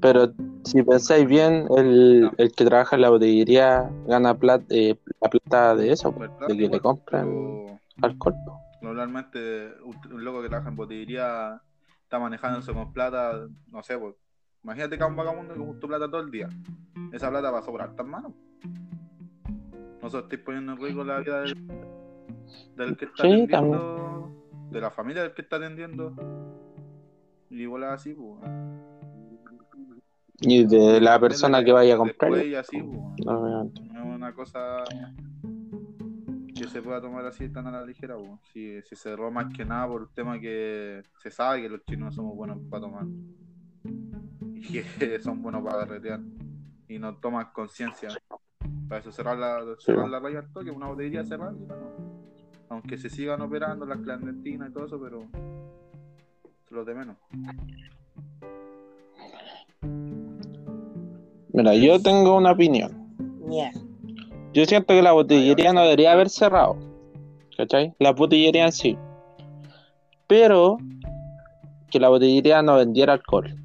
S3: Pero si pensáis bien, el, el que trabaja en la botillería gana plata, eh, la plata de eso,
S2: ¿verdad?
S3: de que le compran
S2: pero
S3: alcohol.
S2: Normalmente un, loco que trabaja en botillería está manejándose con plata, no sé, pues. Imagínate que a un vagabundo que justo plata todo el día. Esa plata va a sobrar tan mano. No se estoy poniendo en riesgo la vida del, del que está
S3: Sí,
S2: atendiendo, de la familia del que está atendiendo. Y igual así, pues.
S3: Y de la persona que vaya a comprar.
S2: Y así, pues.
S3: obviamente.
S2: No es una cosa que se pueda tomar así tan a la ligera. po. Si, si se roba más que nada por el tema que se sabe que los chinos somos buenos para tomar y que *laughs* son buenos para carretear y no toman conciencia. Para eso cerrar la, cerrar la raya al toque, una botella cerrada. bueno, Aunque se sigan operando las clandestinas y todo eso, pero es lo de menos.
S3: Mira, yo tengo una opinión. Yo siento que la botillería no debería haber cerrado. ¿Cachai? La botillería en sí. Pero que la botillería no vendiera alcohol.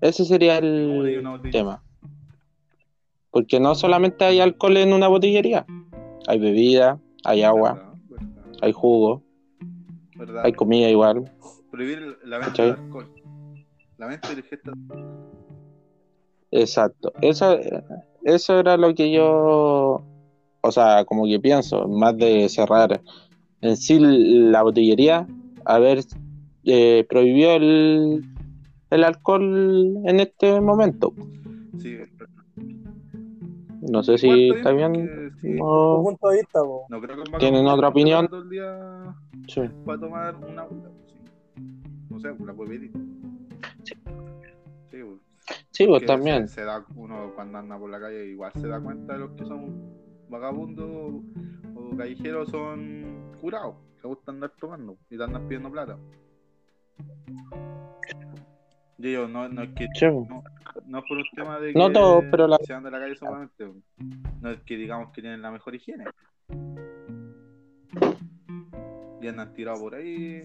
S3: Ese sería el tema. Porque no solamente hay alcohol en una botillería. Hay bebida, hay agua,
S2: ¿Verdad? ¿Verdad?
S3: hay jugo,
S2: ¿Verdad?
S3: hay comida igual.
S2: Prohibir la venta
S3: ¿Cachai?
S2: de alcohol. La venta y ingesta
S3: Exacto. Eso, eso era lo que yo, o sea, como que pienso, más de cerrar en sí la botillería, haber eh, prohibido el, el alcohol en este momento.
S2: Sí,
S3: No sé si está bien.
S2: porque sí,
S4: Tu
S3: o-
S4: punto de vista, po.
S2: No creo que
S3: ¿Tienen otra opinión?
S2: día
S3: sí.
S2: para tomar una sé, pues, la pedir.
S3: Sí.
S2: Sí, pues,
S3: Sí, pues también.
S2: Se, se da uno cuando anda por la calle, igual se da cuenta de los que son vagabundos o callejeros son curados, que gustan andar tomando y te andan pidiendo plata. Ellos no, no es que
S3: Sí,
S2: no, no es por un tema de que
S3: No todos, pero la-
S2: se andan de la calle solamente. No es que digamos que tienen la mejor higiene. Y andan tirados por ahí.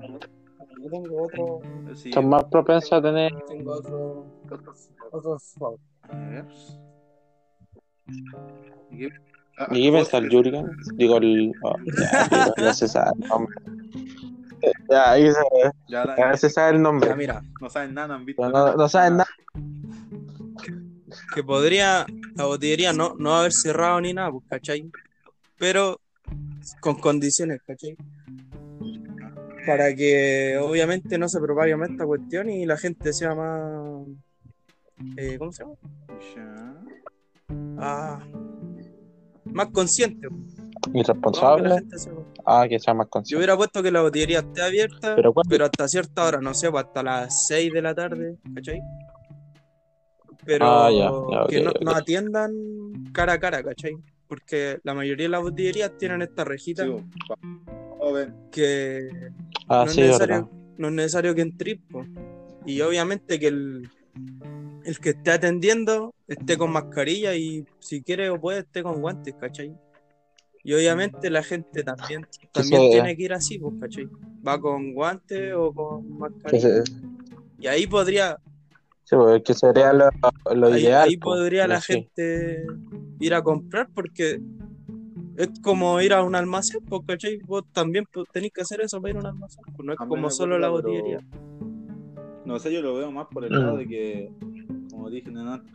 S4: Yo tengo otro,
S2: Sí,
S3: Son más propensos a tener.
S4: tengo otro, otro thought.
S2: a ver. ¿Y qué- ah,
S3: ¿Y qué piensa el
S2: vos-
S3: Jurgen? Digo, el. oh, ya, ya se sabe el nombre. Ya, ahí se,
S2: Ya, la-
S3: ya se sabe el nombre.
S1: Ya, mira,
S2: no saben nada, no han visto
S3: No, no, no saben nada.
S1: que podría la botillería no, no haber cerrado ni nada, pues, ¿cachai? Pero con condiciones, ¿cachai? Para que obviamente no se propague más esta cuestión y la gente sea más. eh, ¿Cómo se llama?
S2: Ya.
S1: Ah, más consciente. gente sea-
S3: Ah, que sea más
S1: Yo
S3: consciente.
S1: hubiera puesto que la botillería esté abierta,
S3: Pero
S1: hasta cierta hora, no sé, pues hasta las 6 de la tarde, ¿cachai? Pero
S3: Ah, ya, ya, ok,
S1: que no, atiendan cara a cara, ¿cachai? Porque la mayoría de las botillerías tienen esta rejita
S2: Sí, joven.
S1: que
S3: Ah,
S1: no,
S3: sí,
S1: es necesario, no es necesario que entres. Y obviamente que el, el que esté atendiendo esté con mascarilla y si quiere o puede esté con guantes, ¿cachai? Y obviamente la gente también, también
S3: se-
S1: tiene que ir así, pues, ¿cachai? Va con guantes o con mascarilla.
S3: se-
S1: Y ahí podría,
S3: Sí, pues, que sería lo, lo
S1: ahí,
S3: ideal.
S1: ahí
S3: pues,
S1: podría la
S3: sí.
S1: gente ir a comprar porque es como ir a un almacén, ¿cachai? Vos también pues, tenés que hacer eso para ir a un almacén, pues no es como solo la
S2: pero-
S1: botillería.
S2: No sé, yo lo veo más por el lado de que, como dije antes,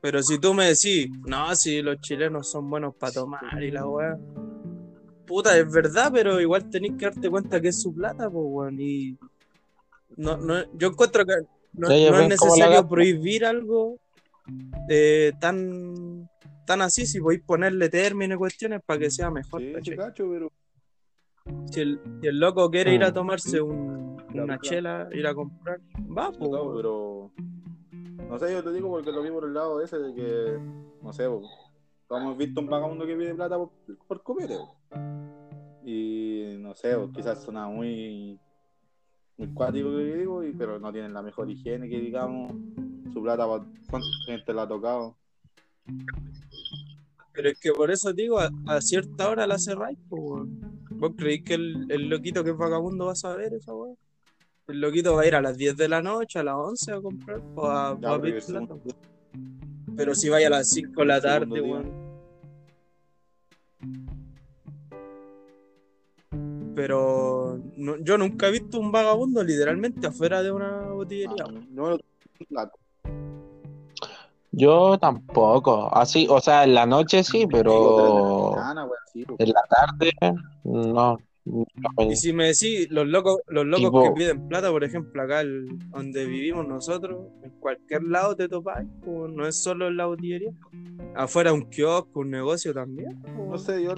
S1: Pero si tú me decís, no, si los chilenos son buenos para tomar y la weá. Puta, es verdad, pero igual tenés que darte cuenta que es su plata, pues, weón. Y no, no, yo encuentro que no, es necesario prohibir algo eh, tan, tan así, si podéis ponerle términos y cuestiones para que sea mejor.
S2: sí,
S1: ¿cachai?
S2: sí, cacho, pero
S1: Si, el, si el loco quiere ir a
S3: Mm.
S1: tomarse un-
S2: Claro,
S1: una
S2: claro.
S1: chela, ir a comprar, va, pues.
S2: No, pero. No sé, yo te digo porque lo vi por el lado ese de que. No sé, po, hemos visto un vagabundo que pide plata por, por copete. Y no sé, quizás suena muy. Muy cuático que digo, y- pero no tienen la mejor higiene que digamos. Su plata, ¿cuánta gente la ha tocado?
S1: Pero es que por eso digo, a, a cierta hora la cerráis, pues. ¿Vos creéis que el, el loquito que es vagabundo va a saber esa weá? El loquito va a ir a las 10 de la noche, a las 11 a comprar, pues a,
S2: Ya,
S1: pedir plata. Pero si vaya a las 5 de la tarde, weón. Pero no- yo nunca he visto un vagabundo literalmente afuera de una botillería.
S2: Ah, no, no.
S3: Yo tampoco. Así, o sea, en la noche sí, pero en la tarde no.
S1: Y si me decís, los locos, los locos
S3: Tipo-
S1: que piden plata, por ejemplo, acá el- donde vivimos nosotros, en cualquier lado te topáis, pues, no es solo en la botillería. Afuera un kiosco, un negocio también. pues.
S2: No sé, yo.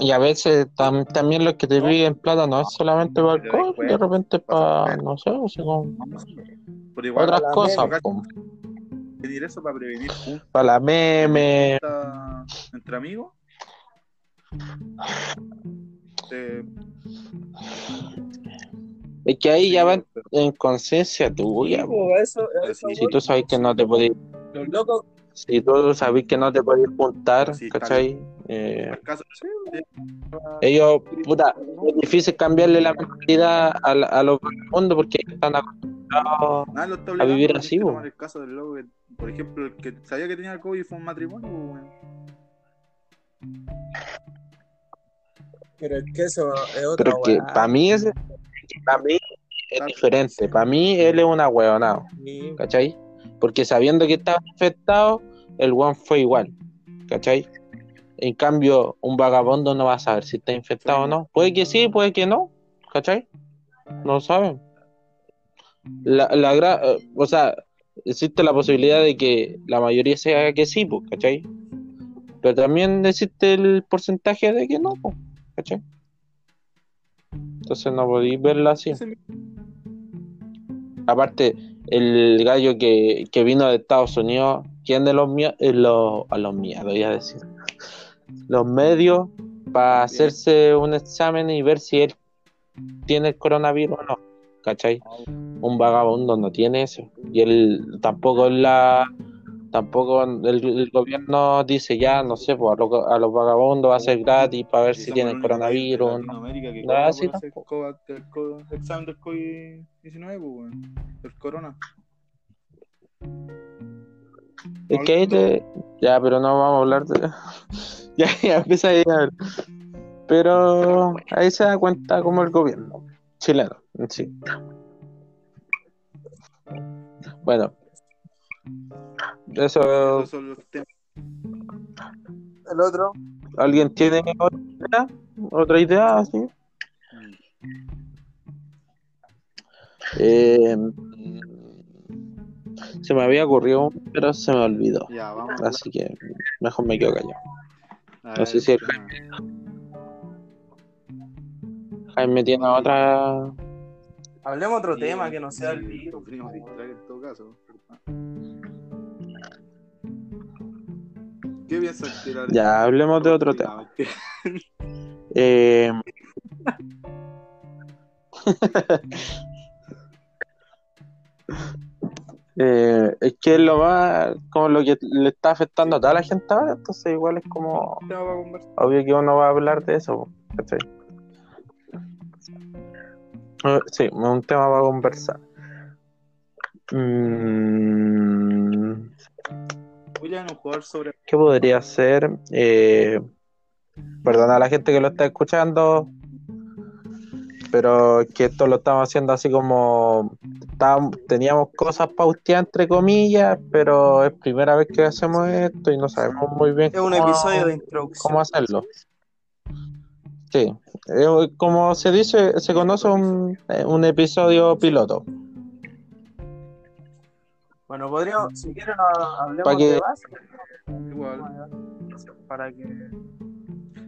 S3: Y a veces tam- también los que te piden plata no es solamente para alcohol, de repente para, no sé, o sea, como
S2: Pero igual,
S3: otras cosas,
S2: pedir eso para prevenir juntas
S3: para la meme.
S2: entre amigos. Eh,
S3: Es que ahí ya va en, conciencia tuya.
S1: Eso, eso,
S3: Si tú sabes que no te podés, si tú sabes que no te podés juntar,
S2: Sí,
S3: ¿cachai? Eh, ellos, puta, es difícil cambiarle la mentalidad a, la- a los vagabundos porque están acostumbrados.
S2: Está
S3: a vivir así,
S2: el caso del loco que, por ejemplo, el que sabía que tenía el COVID fue un matrimonio, weón.
S1: pero es que eso es otra
S3: Pero que para mí es, para mí es diferente. Para mí él es un ahueonado.
S1: Sí.
S3: ¿cachai? Porque sabiendo que estaba infectado, el one fue igual, ¿cachai? En cambio, un vagabundo no va a saber si está infectado o no. Puede que sí, puede que no, ¿cachai? No saben. La, la gra- eh, o sea, existe la posibilidad de que la mayoría sea que sí, ¿cachai? Pero también existe el porcentaje de que no, ¿cachai? Entonces no podéis verlo así. Aparte, el gallo que, que vino de Estados Unidos, ¿quién de los míos? los, a los míos, voy a decir. Los medios para hacerse un examen y ver si él tiene el coronavirus o no. ¿Cachai? Un vagabundo no tiene eso. Y él tampoco la tampoco el, el gobierno dice ya, no sé, pues a, los- a los vagabundos va a ser gratis para ver si tienen
S2: el
S3: coronavirus. ¿no?
S2: Latinoamérica que
S3: Nada así tampoco.
S2: el co- examen del COVID-19, pues. El corona.
S3: Es que ahí te... Ya, pero no vamos a hablar de... *laughs* ya, ya empieza a llegar. Pero ahí se da cuenta como el gobierno chileno en sí. Bueno. Eso...
S2: Esos son los temas.
S1: El otro,
S3: ¿Alguien tiene otra idea? ¿Otra idea? así? Eh, se me había ocurrido, pero se me olvidó.
S2: Ya, vamos.
S3: Así que mejor me quedo callado.
S2: A
S3: No sé si el
S2: tema.
S3: Jaime tiene otra.
S1: hablemos otro
S2: Sí,
S1: tema que no sea el virus.
S2: podríamos distraer en todo caso. ¿Qué piensas tirar?
S3: Ya, hablemos de otro tema. *laughs* Eh, *laughs* eh, es que es lo más, como lo que le está afectando a toda la gente ahora, entonces igual es como obvio que uno va a hablar de eso, ¿cachai? Eh, Sí, es un tema para conversar. Mm,
S2: William, un jugador sobre.
S3: ¿Qué podría ser? Eh, perdona a la gente que lo está escuchando, pero que esto lo estamos haciendo así como estábamos- teníamos cosas pauteadas entre comillas, pero es primera vez que hacemos esto y no sabemos muy bien
S1: Es un
S3: cómo,
S1: episodio de introducción.
S3: cómo hacerlo. Sí, eh, como se dice, se conoce un, eh, un episodio piloto.
S1: Bueno, podríamos, si quieren, ha- hablemos
S3: que-
S1: de base.
S2: Igual.
S1: Para que,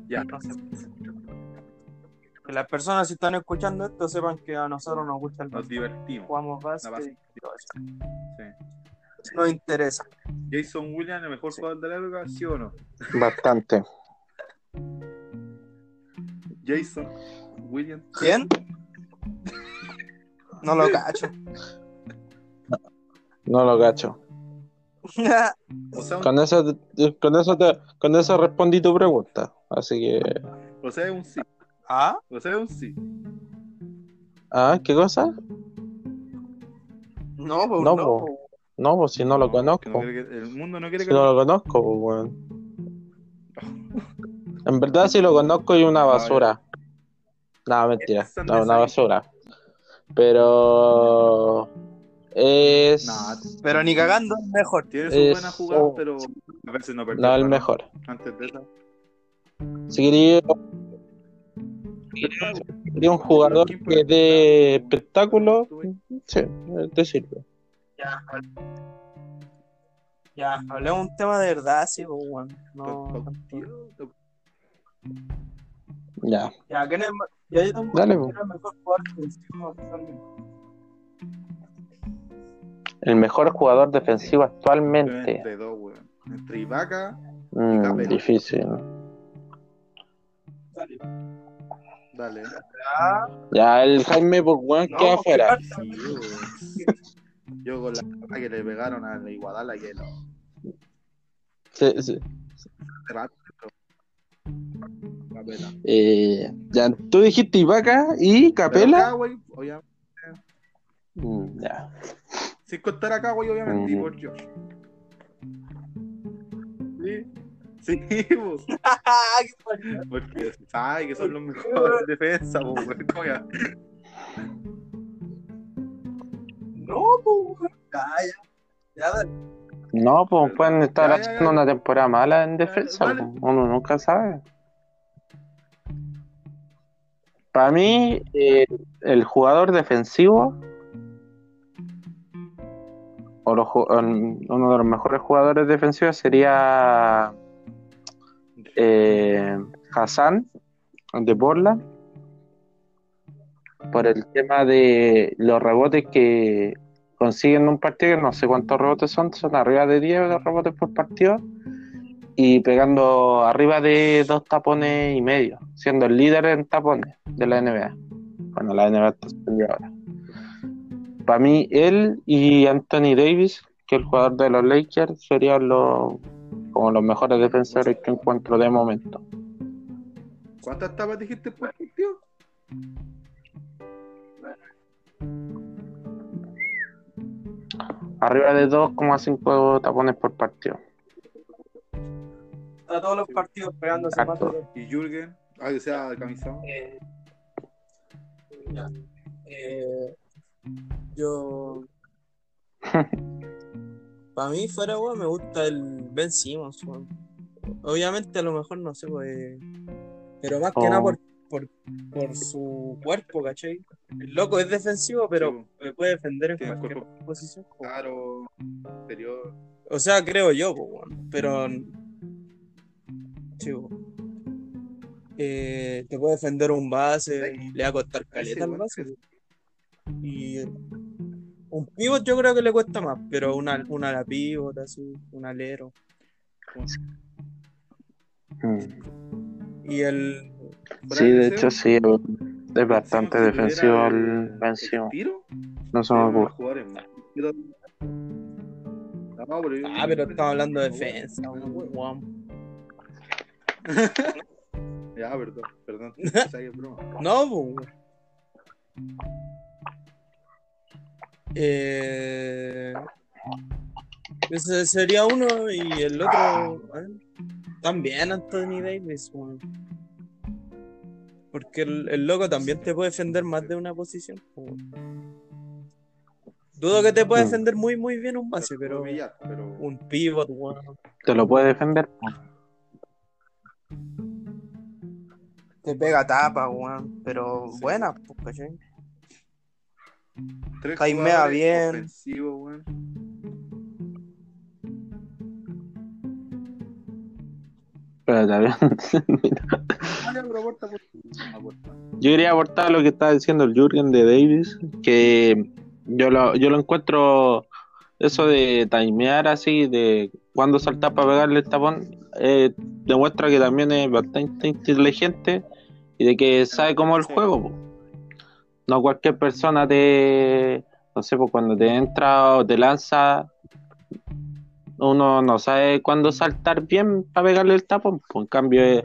S2: Ya.
S1: no sé, que las personas si están escuchando esto sepan que a nosotros nos gusta el
S2: Nos
S1: básquet.
S2: divertimos.
S1: Jugamos básquet y todo eso.
S2: Sí.
S1: Nos interesa.
S2: Jason Williams, el mejor jugador de la época, ¿sí o no?
S3: Bastante.
S2: Jason Williams.
S1: ¿Quién? No lo cacho.
S3: No lo cacho. *laughs*
S2: O sea, un-
S3: Con eso, con eso, te- con eso respondí tu pregunta. Así que
S2: o sea, es un sí.
S1: ¿Ah?
S2: O sea, es un sí.
S3: ¿Ah? ¿Qué cosa?
S1: No, pues
S3: No,
S1: no.
S3: po.
S1: po.
S3: No, pues si no lo
S2: no
S3: conozco.
S2: el mundo no quiere
S3: Si
S2: que
S3: no lo conozco, pues, weón. *laughs* En verdad, si lo conozco, y una basura. No, mentira. No, una basura. Pero. Es.
S1: Pero ni cagando es mejor.
S2: tiene su
S3: Es-
S2: buena jugada, pero a veces no perdió
S3: No, el mejor.
S2: Antes de esa.
S3: Si quería. Quería *laughs* un jugador que dé espectáculo, sí, te sirve.
S1: Ya, ya, hablemos un tema de verdad, sí, pues, weón. No,
S3: Ya,
S1: ya, ¿quién es el ma- ya yo tengo
S3: Dale,
S1: quién
S3: po.
S1: es el mejor jugador defensivo actualmente?
S3: el mejor jugador defensivo actualmente.
S2: Entre dos, weón. Entre Ibaka,
S3: Mm,
S2: Capela.
S3: difícil.
S1: Dale.
S2: Dale.
S1: Ya,
S3: Ya, el Jaime por weón
S1: no,
S3: queda afuera.
S2: Sí. *laughs* Yo con la que le pegaron a la Iguadala que lo
S3: Sí, sí.
S2: Capela.
S3: Eh, ya, tú dijiste Ibaka y Capela.
S2: acá, güey, obviamente.
S3: Mm, ya.
S2: Sin contar acá, güey, obviamente, y
S3: Mm.
S2: por Josh. Sí, sí, *laughs* pues, porque sabe que son los mejores en defensa, pues.
S1: No, pues. Ya, ya.
S3: No, pues pueden estar
S2: Ya, ya,
S3: haciendo una temporada mala en defensa.
S2: vale.
S3: pues, Uno nunca sabe. Para mí, eh, el jugador defensivo o los uno de los mejores jugadores defensivos sería eh, Hassan de Portland por el tema de los rebotes que consiguen en un partido, que no sé cuántos rebotes son, son arriba de 10 rebotes por partido y pegando arriba de dos tapones y medio, siendo el líder en tapones de la NBA. Bueno, la NBA está suspendida ahora. Para mí, él y Anthony Davis, que es el jugador de los Lakers, serían los, como los mejores defensores que encuentro de momento.
S2: ¿Cuántas tapas dijiste por partido?
S3: Arriba de 2,5 tapones por partido.
S1: Está todos los partidos pegándose más
S3: Exacto.
S1: de
S2: Y Jürgen, ah, que sea camisado.
S1: Eh, ya. Eh, yo. *laughs* Para mí, fuera weón, me gusta el Ben Simmons, weón. Obviamente, a lo mejor no sé, pues. Pero más que
S3: Oh.
S1: nada por, por, por su cuerpo, ¿cachai? El loco es defensivo, pero
S2: Sí,
S1: puede defender en
S2: Tiene
S1: cualquier
S2: cuerpo.
S1: posición. po.
S2: Claro, exterior.
S1: O sea, creo yo, pues, weón. Pero. Sí, weón. Eh, te puede defender un base, le va a costar caleta al base. Y un pivot yo creo que le cuesta más, pero una, una ala pivot, así, un alero. Y el.
S3: Sí, de hecho sí, es bastante defensivo el
S2: tiro,
S3: No
S2: de los
S1: Ah, pero estamos hablando de defensa, weón. *laughs*
S2: Ya, perdón, perdón. *laughs*
S1: No, pues. Eh, ese sería uno y el otro. ¿eh? También Anthony Davis, weón. Porque el, el loco también te puede defender más de una posición. Dudo que te pueda
S3: Mm.
S1: defender muy, muy bien un base, pero un pivot, weón.
S3: Te lo puede defender.
S1: Te pega tapa, weón. Pero
S2: Sí.
S1: buena, pues.
S2: Tres
S1: Jaimea bien.
S2: weón. *laughs*
S3: Yo quería aportar lo que estaba diciendo el Jürgen de Davis, que yo lo, yo lo encuentro eso de timear así, de cuando saltar para pegarle el tapón, eh, demuestra que también es bastante inteligente y de que sabe cómo es el
S2: Sí.
S3: juego. po. No cualquier persona te, no sé, pues cuando te entra o te lanza, uno no sabe cuándo saltar bien para pegarle el tapón. Pues en cambio, eh,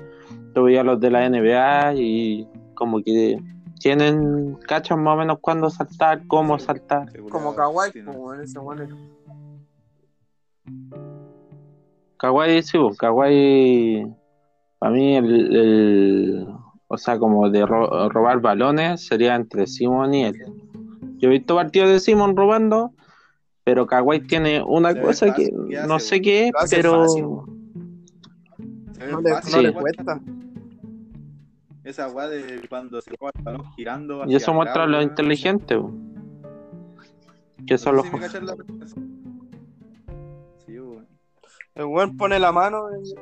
S3: yo veía a los de la NBA y como que tienen cachas más o menos cuándo saltar, cómo saltar.
S1: Como Kawhi, pues, weón, ese es-
S3: Kawhi, sí, pues, Kawhi, para mí, el, el- o sea, como de ro- robar balones sería entre Simon y él. Yo he visto partidos de Simon robando, pero Kawhi tiene una
S2: Se
S3: cosa que
S2: fácil, ¿qué
S3: no
S2: hace,
S3: sé qué es, pero
S1: fácil.
S2: Se ve
S1: No le, no le
S3: Sí.
S1: cuesta.
S2: Esa weá de cuando se juega el balón girando.
S3: y eso muestra
S2: acá,
S3: lo inteligente, que son los
S2: si la. Sí.
S1: El weón pone la mano y...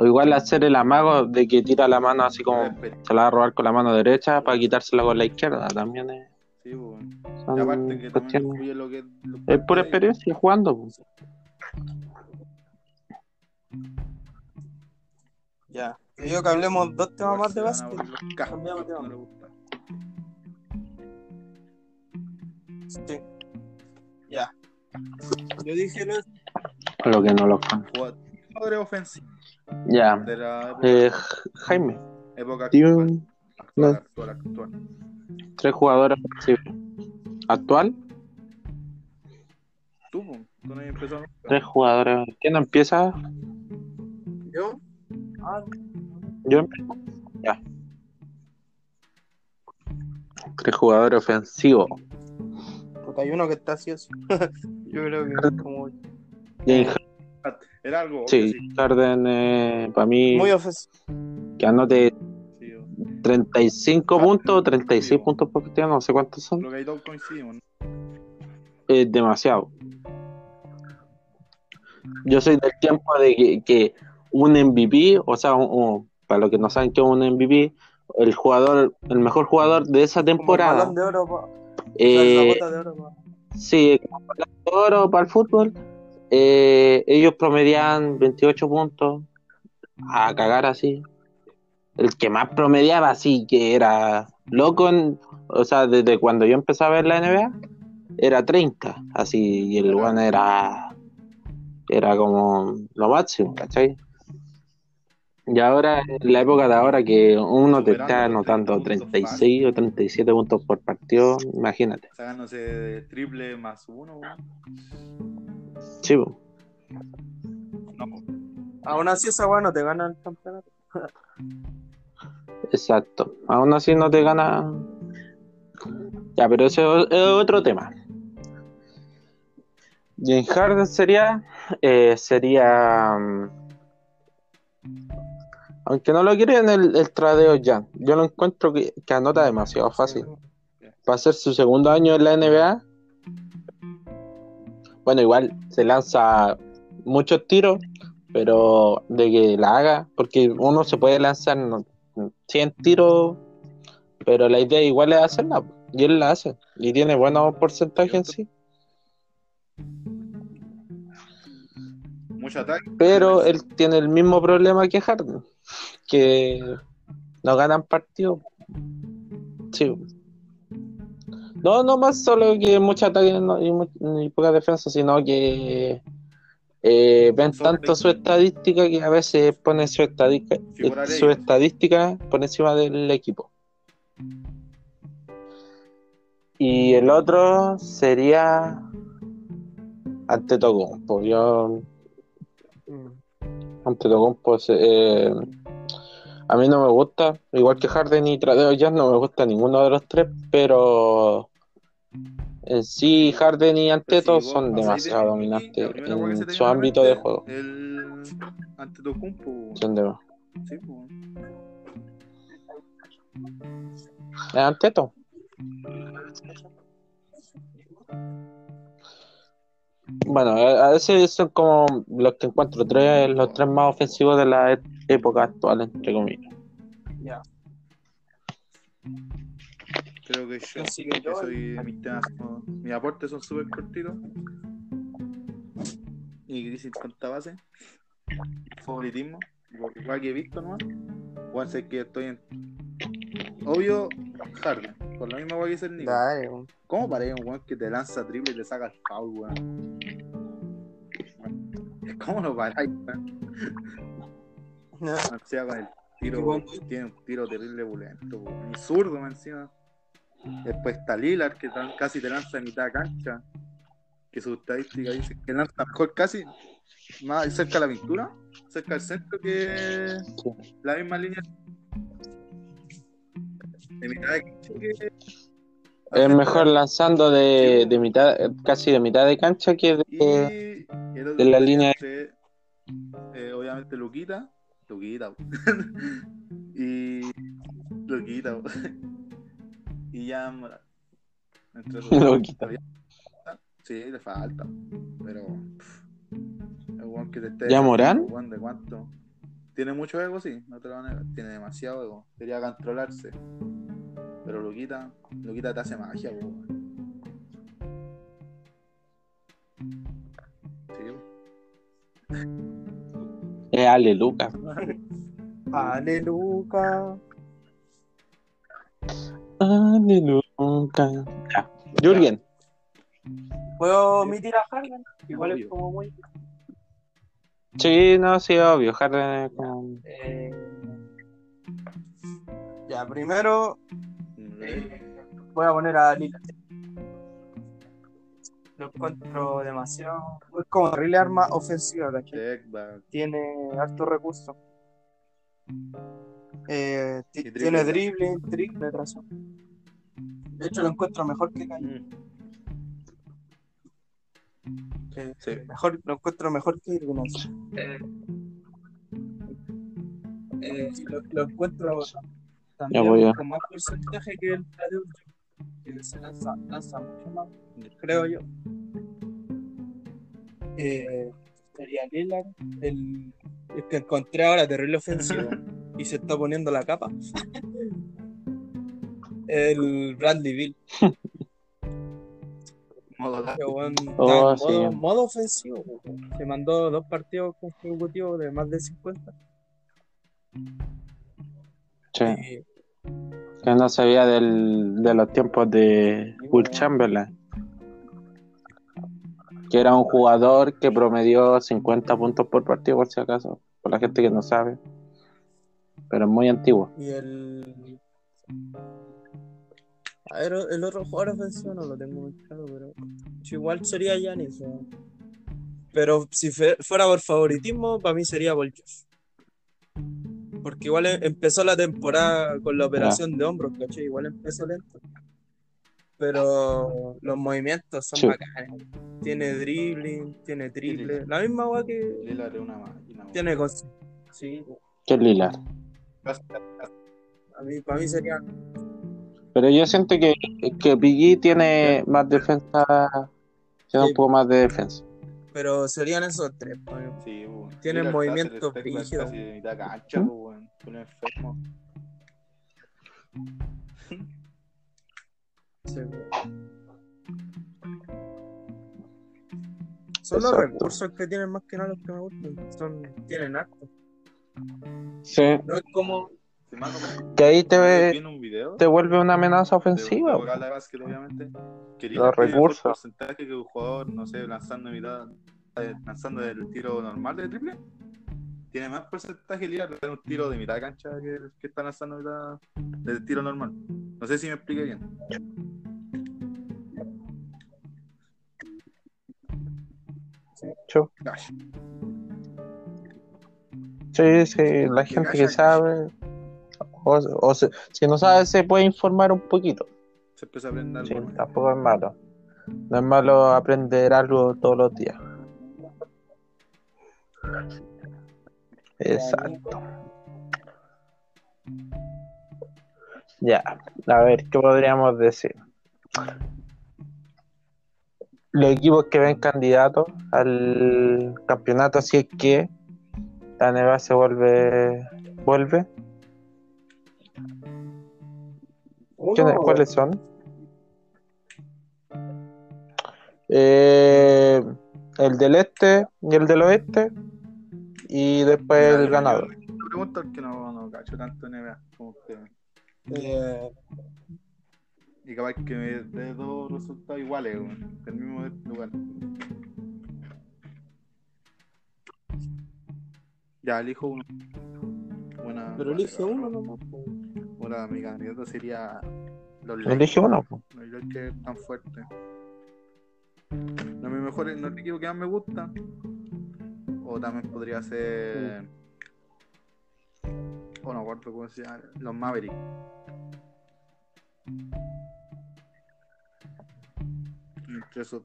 S3: O igual hacer el amago de que tira la mano así como se la va a robar con la mano derecha para quitársela con la izquierda. También es,
S2: Sí, Y aparte que también influye lo que. lo
S3: Es pura experiencia jugando. pues.
S1: Ya. Yo digo que hablemos dos temas más de básquet. Cambiamos tema. Sí. Ya. Yo dije los...
S3: Lo que no lo.
S2: Jugadores ofensivos
S3: Ya.
S2: de la época,
S3: Eh, Ja- Jaime,
S2: época actual,
S3: un-
S2: actual, actual, actual.
S3: tres jugadores ofensivos. ¿Actual?
S2: Tú, tú no empezado.
S3: Tres jugadores. ¿Quién empieza?
S1: ¿Yo? Ah,
S3: Yo empiezo. Ya. Tres jugadores ofensivos.
S1: puta, hay uno que está así así. *laughs* Yo creo que es como...
S3: James
S2: Era algo. obvio,
S3: Sí, Harden, eh, para mí,
S1: Muy ofensivo.
S3: que anote
S2: sí, weón.
S3: 35
S2: Ah,
S3: puntos, 36
S2: sí,
S3: puntos por partido, no sé cuántos son.
S2: Lo que hay todos coincidimos. ¿no?
S3: Es demasiado. Yo soy del tiempo de que, que un MVP, o sea, un- un- para los que no saben qué es un MVP, el jugador, el mejor jugador de esa
S1: Como el
S3: temporada,
S1: balón de oro, pa.
S3: eh,
S1: la bota de oro, pa.
S3: sí, como balón de oro para el fútbol, eh, ellos promedian 28 puntos, a cagar así. El que más promediaba, así que era loco, en- o sea, desde cuando yo empecé a ver la NBA, era 30, así, y el one era, era como lo máximo, ¿cachai? Y ahora, en la época de ahora, que uno te está
S2: Superando los 30
S3: anotando
S2: puntos
S3: 36 o 37 puntos por partido, imagínate.
S2: De triple más uno, weón.
S3: Sí, po.
S2: No, po.
S1: Aún así esa weá no te gana el campeonato.
S3: exacto. Aún así no te gana. Ya, pero eso es otro tema. James Harden sería. eh, sería. mm, Aunque no lo quieren, el, el tradeo ya. Yo lo encuentro que, que anota demasiado fácil. Va a ser su segundo año en la NBA. Bueno, igual se lanza muchos tiros, pero de que la haga, porque uno se puede lanzar no, 100 tiros, pero la idea igual es hacerla, y él la hace, y tiene buenos porcentajes en sí,
S2: Mucho ataque.
S3: pero él tiene el mismo problema que Harden, que no ganan partidos. Sí. No, no más solo que mucho ataque no- y, y poca defensa, sino que eh, ven tanto su estadística que a veces pone su estadística, su estadística por encima del equipo. Y el otro sería Antetokounmpo. Yo Antetokounmpo eh, a mí no me gusta, igual que Harden y Tradeo ya no me gusta ninguno de los tres, pero en sí Harden y Anteto
S2: si vos
S3: son
S2: pasáis
S3: demasiado
S2: de
S3: dominantes en su ámbito de juego.
S2: El Antetokounmpo.
S3: Son de...
S2: Sí, po.
S3: ¿Es Anteto? Bueno, a a veces son como los que encuentro tres, los tres más ofensivos de la e- época actual, entre comillas.
S1: Ya.
S2: Creo que yo,
S1: Así que
S2: soy, mis temas, son- mis aportes son súper cortitos. Y crisis cuenta base. Favoritismo. Igual que he visto, ¿no? Igual sé que estoy en. Obvio, Harden. Por la misma weá que es el Nico.
S1: Dale, weón.
S2: ¿Cómo paré un weón que te lanza triple y te saca el foul, weón? ¿Cómo lo paráis, weón?
S1: Ya.
S2: O sea, con el tiro, tiene un tiro terrible bulento, y zurdo encima. Después está Lilar, que casi te lanza a mitad de cancha. Que su estadística dice que lanza mejor casi más cerca de la pintura, cerca del centro que la misma línea de mitad de cancha que
S3: Es mejor lanzando de, de mitad, casi de mitad de cancha que de. de la línea-
S2: entre, eh, obviamente Luquita Luquita *laughs* y Luquita *laughs* y ya Morán. entre.
S3: Luquita.
S2: sí le falta pero pff, el weón que te esté
S3: ¿Ya Morán?
S2: de cuánto tiene mucho ego sí no te lo van a negar tiene demasiado ego quería controlarse pero Luquita Luquita te hace magia weón. sí
S3: Es Ale Lucas. *laughs* Ale Lucas. Ya. Jürgen.
S1: ¿Puedo omitir a Harden? Igual es
S2: Obvio.
S1: como muy.
S3: Sí, no, sí, obvio. Harden es como-
S1: eh, Ya, primero
S2: Mm,
S1: eh, voy a poner a Lila. Lo encuentro demasiado. Es como horrible arma ofensiva. Tiene harto recurso. Eh,
S2: drible.
S1: tiene drible, triple, razón. De hecho, lo encuentro mejor que Kanye.
S2: Mm,
S1: Eh,
S2: Sí.
S1: mejor, lo encuentro mejor que Irving. Eh, eh, lo, lo encuentro
S3: Ya
S1: también
S3: voy a-
S1: con más porcentaje que el Young, que se lanza, lanza mucho más, creo yo. Eh, estaría Lillard, el, el que encontré ahora terrible ofensivo *laughs* y se está poniendo la capa. el Bradley Bill. *laughs*
S2: modo
S3: Oh,
S1: modo,
S3: sí.
S1: modo ofensivo. Se mandó dos partidos consecutivos de más de 50.
S3: Sí,
S1: Y,
S3: que no se veía del, de los tiempos de Will Chamberlain. Que era un jugador que promedió 50 puntos por partido, por si acaso. Por la gente que no sabe. Pero es muy antiguo.
S1: y el. A ver, el otro jugador ofensivo no lo tengo muy claro, pero. si igual sería Yanis. weón. Pero si fe- fuera por favoritismo, para mí sería Volchov. Porque igual em- empezó la temporada con la operación de hombros, ¿cachai? Igual empezó lento. Pero los movimientos son
S3: Sí.
S1: bacanes. Tiene dribbling, tiene triple. La misma agua que
S2: Lillard es una máquina. weón.
S1: tiene con. Sí,
S3: Que es Lillard.
S1: A mí, para mí sería.
S3: Pero yo siento que, que PG tiene más defensa. Tiene
S1: Sí.
S3: un poco más de defensa.
S1: Pero serían esos tres.
S2: Sí, weón.
S1: Tienen movimientos
S2: cancha,
S3: ¿Mm?
S2: weón. Un enfermo. *laughs*
S1: Sí, weón. Son los recursos que tienen más que nada los que me gustan. Son, tienen harto.
S3: Sí.
S1: No es como.
S3: Que ahí te, ve-
S2: un video.
S3: te vuelve una amenaza ofensiva.
S2: básquet, obviamente. Que
S3: Los recursos.
S2: porcentaje que un jugador, no sé, lanzando mitad, eh, lanzando del tiro normal de triple. Tiene más porcentaje de un tiro de mitad de cancha que el que está lanzando mitad del tiro normal. No sé si me expliqué bien. Gosh.
S3: Sí, sí, la gente que sabe. O, o se- si no sabe, se puede informar un poquito.
S2: Se empieza a aprender
S3: Sí,
S2: algo. nuevo.
S3: tampoco es malo. No es malo aprender algo todos los días. Exacto. Ya, a ver, ¿qué podríamos decir? Los equipos que ven candidatos al campeonato, si es que la NBA se vuelve, vuelve. ¿Quiénes-
S1: Uno,
S3: ¿Cuáles son? Eh, el del este y el del oeste. Y después el ganador.
S2: pregunto porque no, no cacho tanto NBA como usted.
S1: eh,
S2: Y capaz que me dé dos resultados iguales, weón, del mismo lugar. Ya, elijo uno. Buena.
S1: Pero elige uno po.
S2: Ahora mi candidato sería los
S3: Elige uno. po.
S2: Los Lakers tan fuertes. No mi mejor, no el equipo que más me gusta. O también podría ser. O no acuerdo cómo se llama. Los Mavericks. Entre esos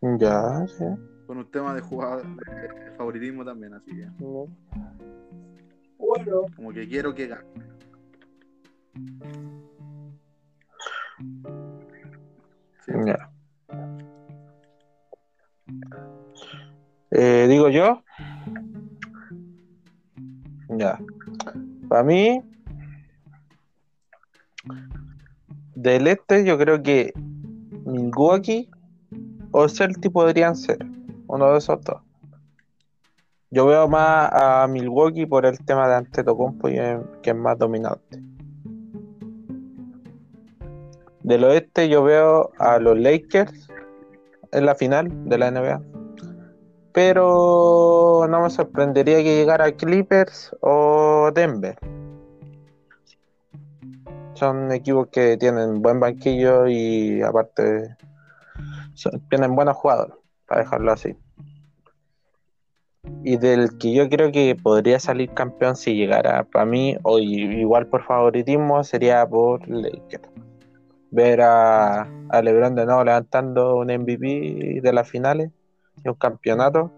S3: Ya, sí.
S2: Con un tema de jugador de favoritismo también, así que.
S4: no. Bueno,
S2: Como que quiero que gane. Sí.
S3: Ya. Eh, Digo yo. Ya. Para mí, del este, yo creo que Milwaukee o Celtic podrían ser uno de esos dos. Yo veo más a Milwaukee por el tema de Antetokounmpo que es más dominante. Del oeste yo veo a los Lakers en la final de la NBA. Pero no me sorprendería que llegara Clippers o Denver. Son equipos que tienen buen banquillo y aparte tienen buenos jugadores, para dejarlo así. Y del que yo creo que podría salir campeón si llegara para mí, o igual por favoritismo, sería por Lakers ver a, a LeBron de nuevo levantando un MVP de las finales y un campeonato.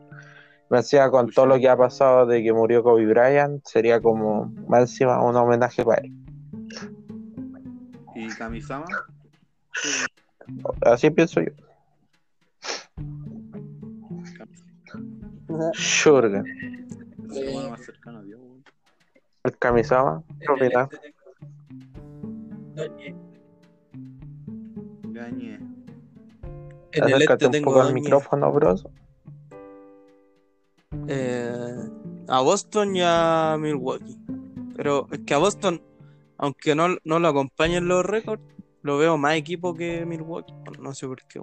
S3: Me decía con todo lo que ha pasado de que murió Kobe Bryant, sería como más encima un homenaje para él.
S2: ¿Y Kamisama?
S3: Así pienso yo. Shurgen,
S2: Es el más cercano a Dios, weón.
S3: el Kamisama,
S1: este
S3: un
S1: tengo
S3: poco al micrófono, bros.
S1: eh, a Boston y a Milwaukee. Pero es que a Boston, aunque no, no lo acompañen los récords, lo veo más equipo que Milwaukee. No sé por qué.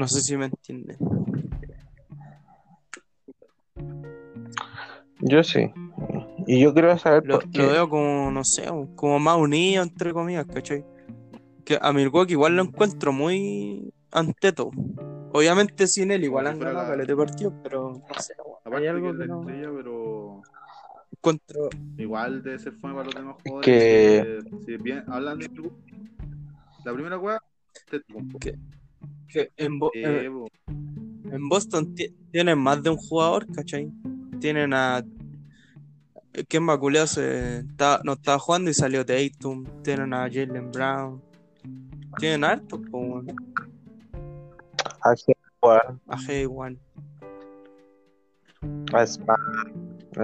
S1: No sé si me entienden.
S3: Yo sí. Y yo quiero saber
S1: Lo,
S3: por qué.
S1: lo veo como, no sé, como más unido, entre comillas, ¿cachai? Que a Milwaukee igual lo encuentro muy anteto. Obviamente sin él igual han ganado
S2: la-
S1: caleta de partidos, pero no sé,
S2: Aparte
S1: hay algo
S2: que
S1: no
S2: estrella, pero
S1: encuentro.
S2: igual debe ser fome para los demás jugadores.
S3: Que-
S2: si bien hablan de la primera weá, te
S1: Que en, Bo-
S2: Eh,
S1: en-
S2: bo.
S1: en Boston ti- tienen más de un jugador, ¿cachai? Tienen a. ¿Quién culiao se está- no estaba jugando y salió Tatum? Tienen a Jalen Brown. Tienen harto, como
S3: A jugar,
S1: a Hayward.
S3: a Smart.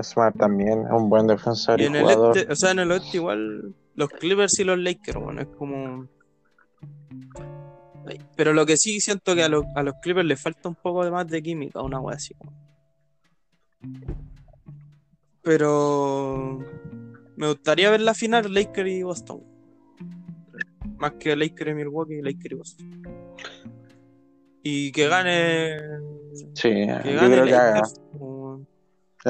S3: Smart también es un buen defensor y,
S1: Y en el este, o sea, en el oeste igual los Clippers y los Lakers, bueno, es como. Pero lo que sí siento que a, los- a los Clippers les falta un poco de más de química, una wea así. Pero me gustaría ver la final Lakers y Boston. Más que Lakers y Milwaukee, Lakers y Boston. Y que gane.
S3: Sí,
S1: Que
S3: yo
S1: gane
S3: que.
S1: Lakers.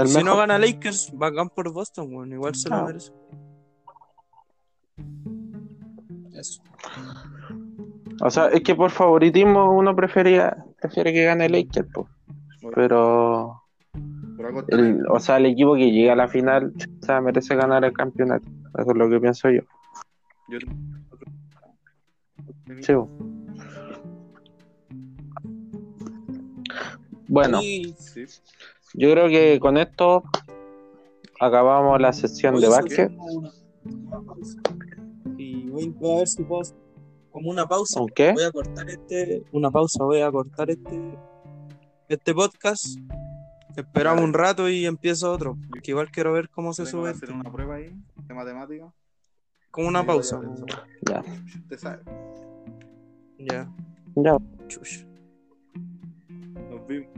S1: Y si no gana Lakers, bacán por Boston, weón. Igual se lo
S3: Ah.
S1: merece. Eso.
S3: O sea, es que por favoritismo uno prefería, prefiere que gane Lakers, po. pero el, o sea, el equipo que llega a la final o sea, merece ganar el campeonato. Eso es lo que pienso yo.
S2: Yo-
S3: Sí. Bueno,
S2: Sí.
S3: yo creo que con esto acabamos la sesión de básquet.
S1: Y voy, a ver si puedo como una pausa.
S3: ¿Con qué?
S1: Voy a cortar este, una pausa, voy a cortar este, este podcast. Esperamos un rato y empiezo otro. Que igual quiero ver cómo se sube.
S2: hacer una prueba ahí de matemática.
S1: Como una pausa.
S3: Ya, *laughs*
S2: Usted sabe.
S1: Ya,
S3: ya.
S1: chucha.
S2: Nos vimos.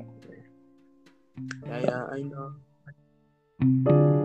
S1: Ya, ya, ahí no.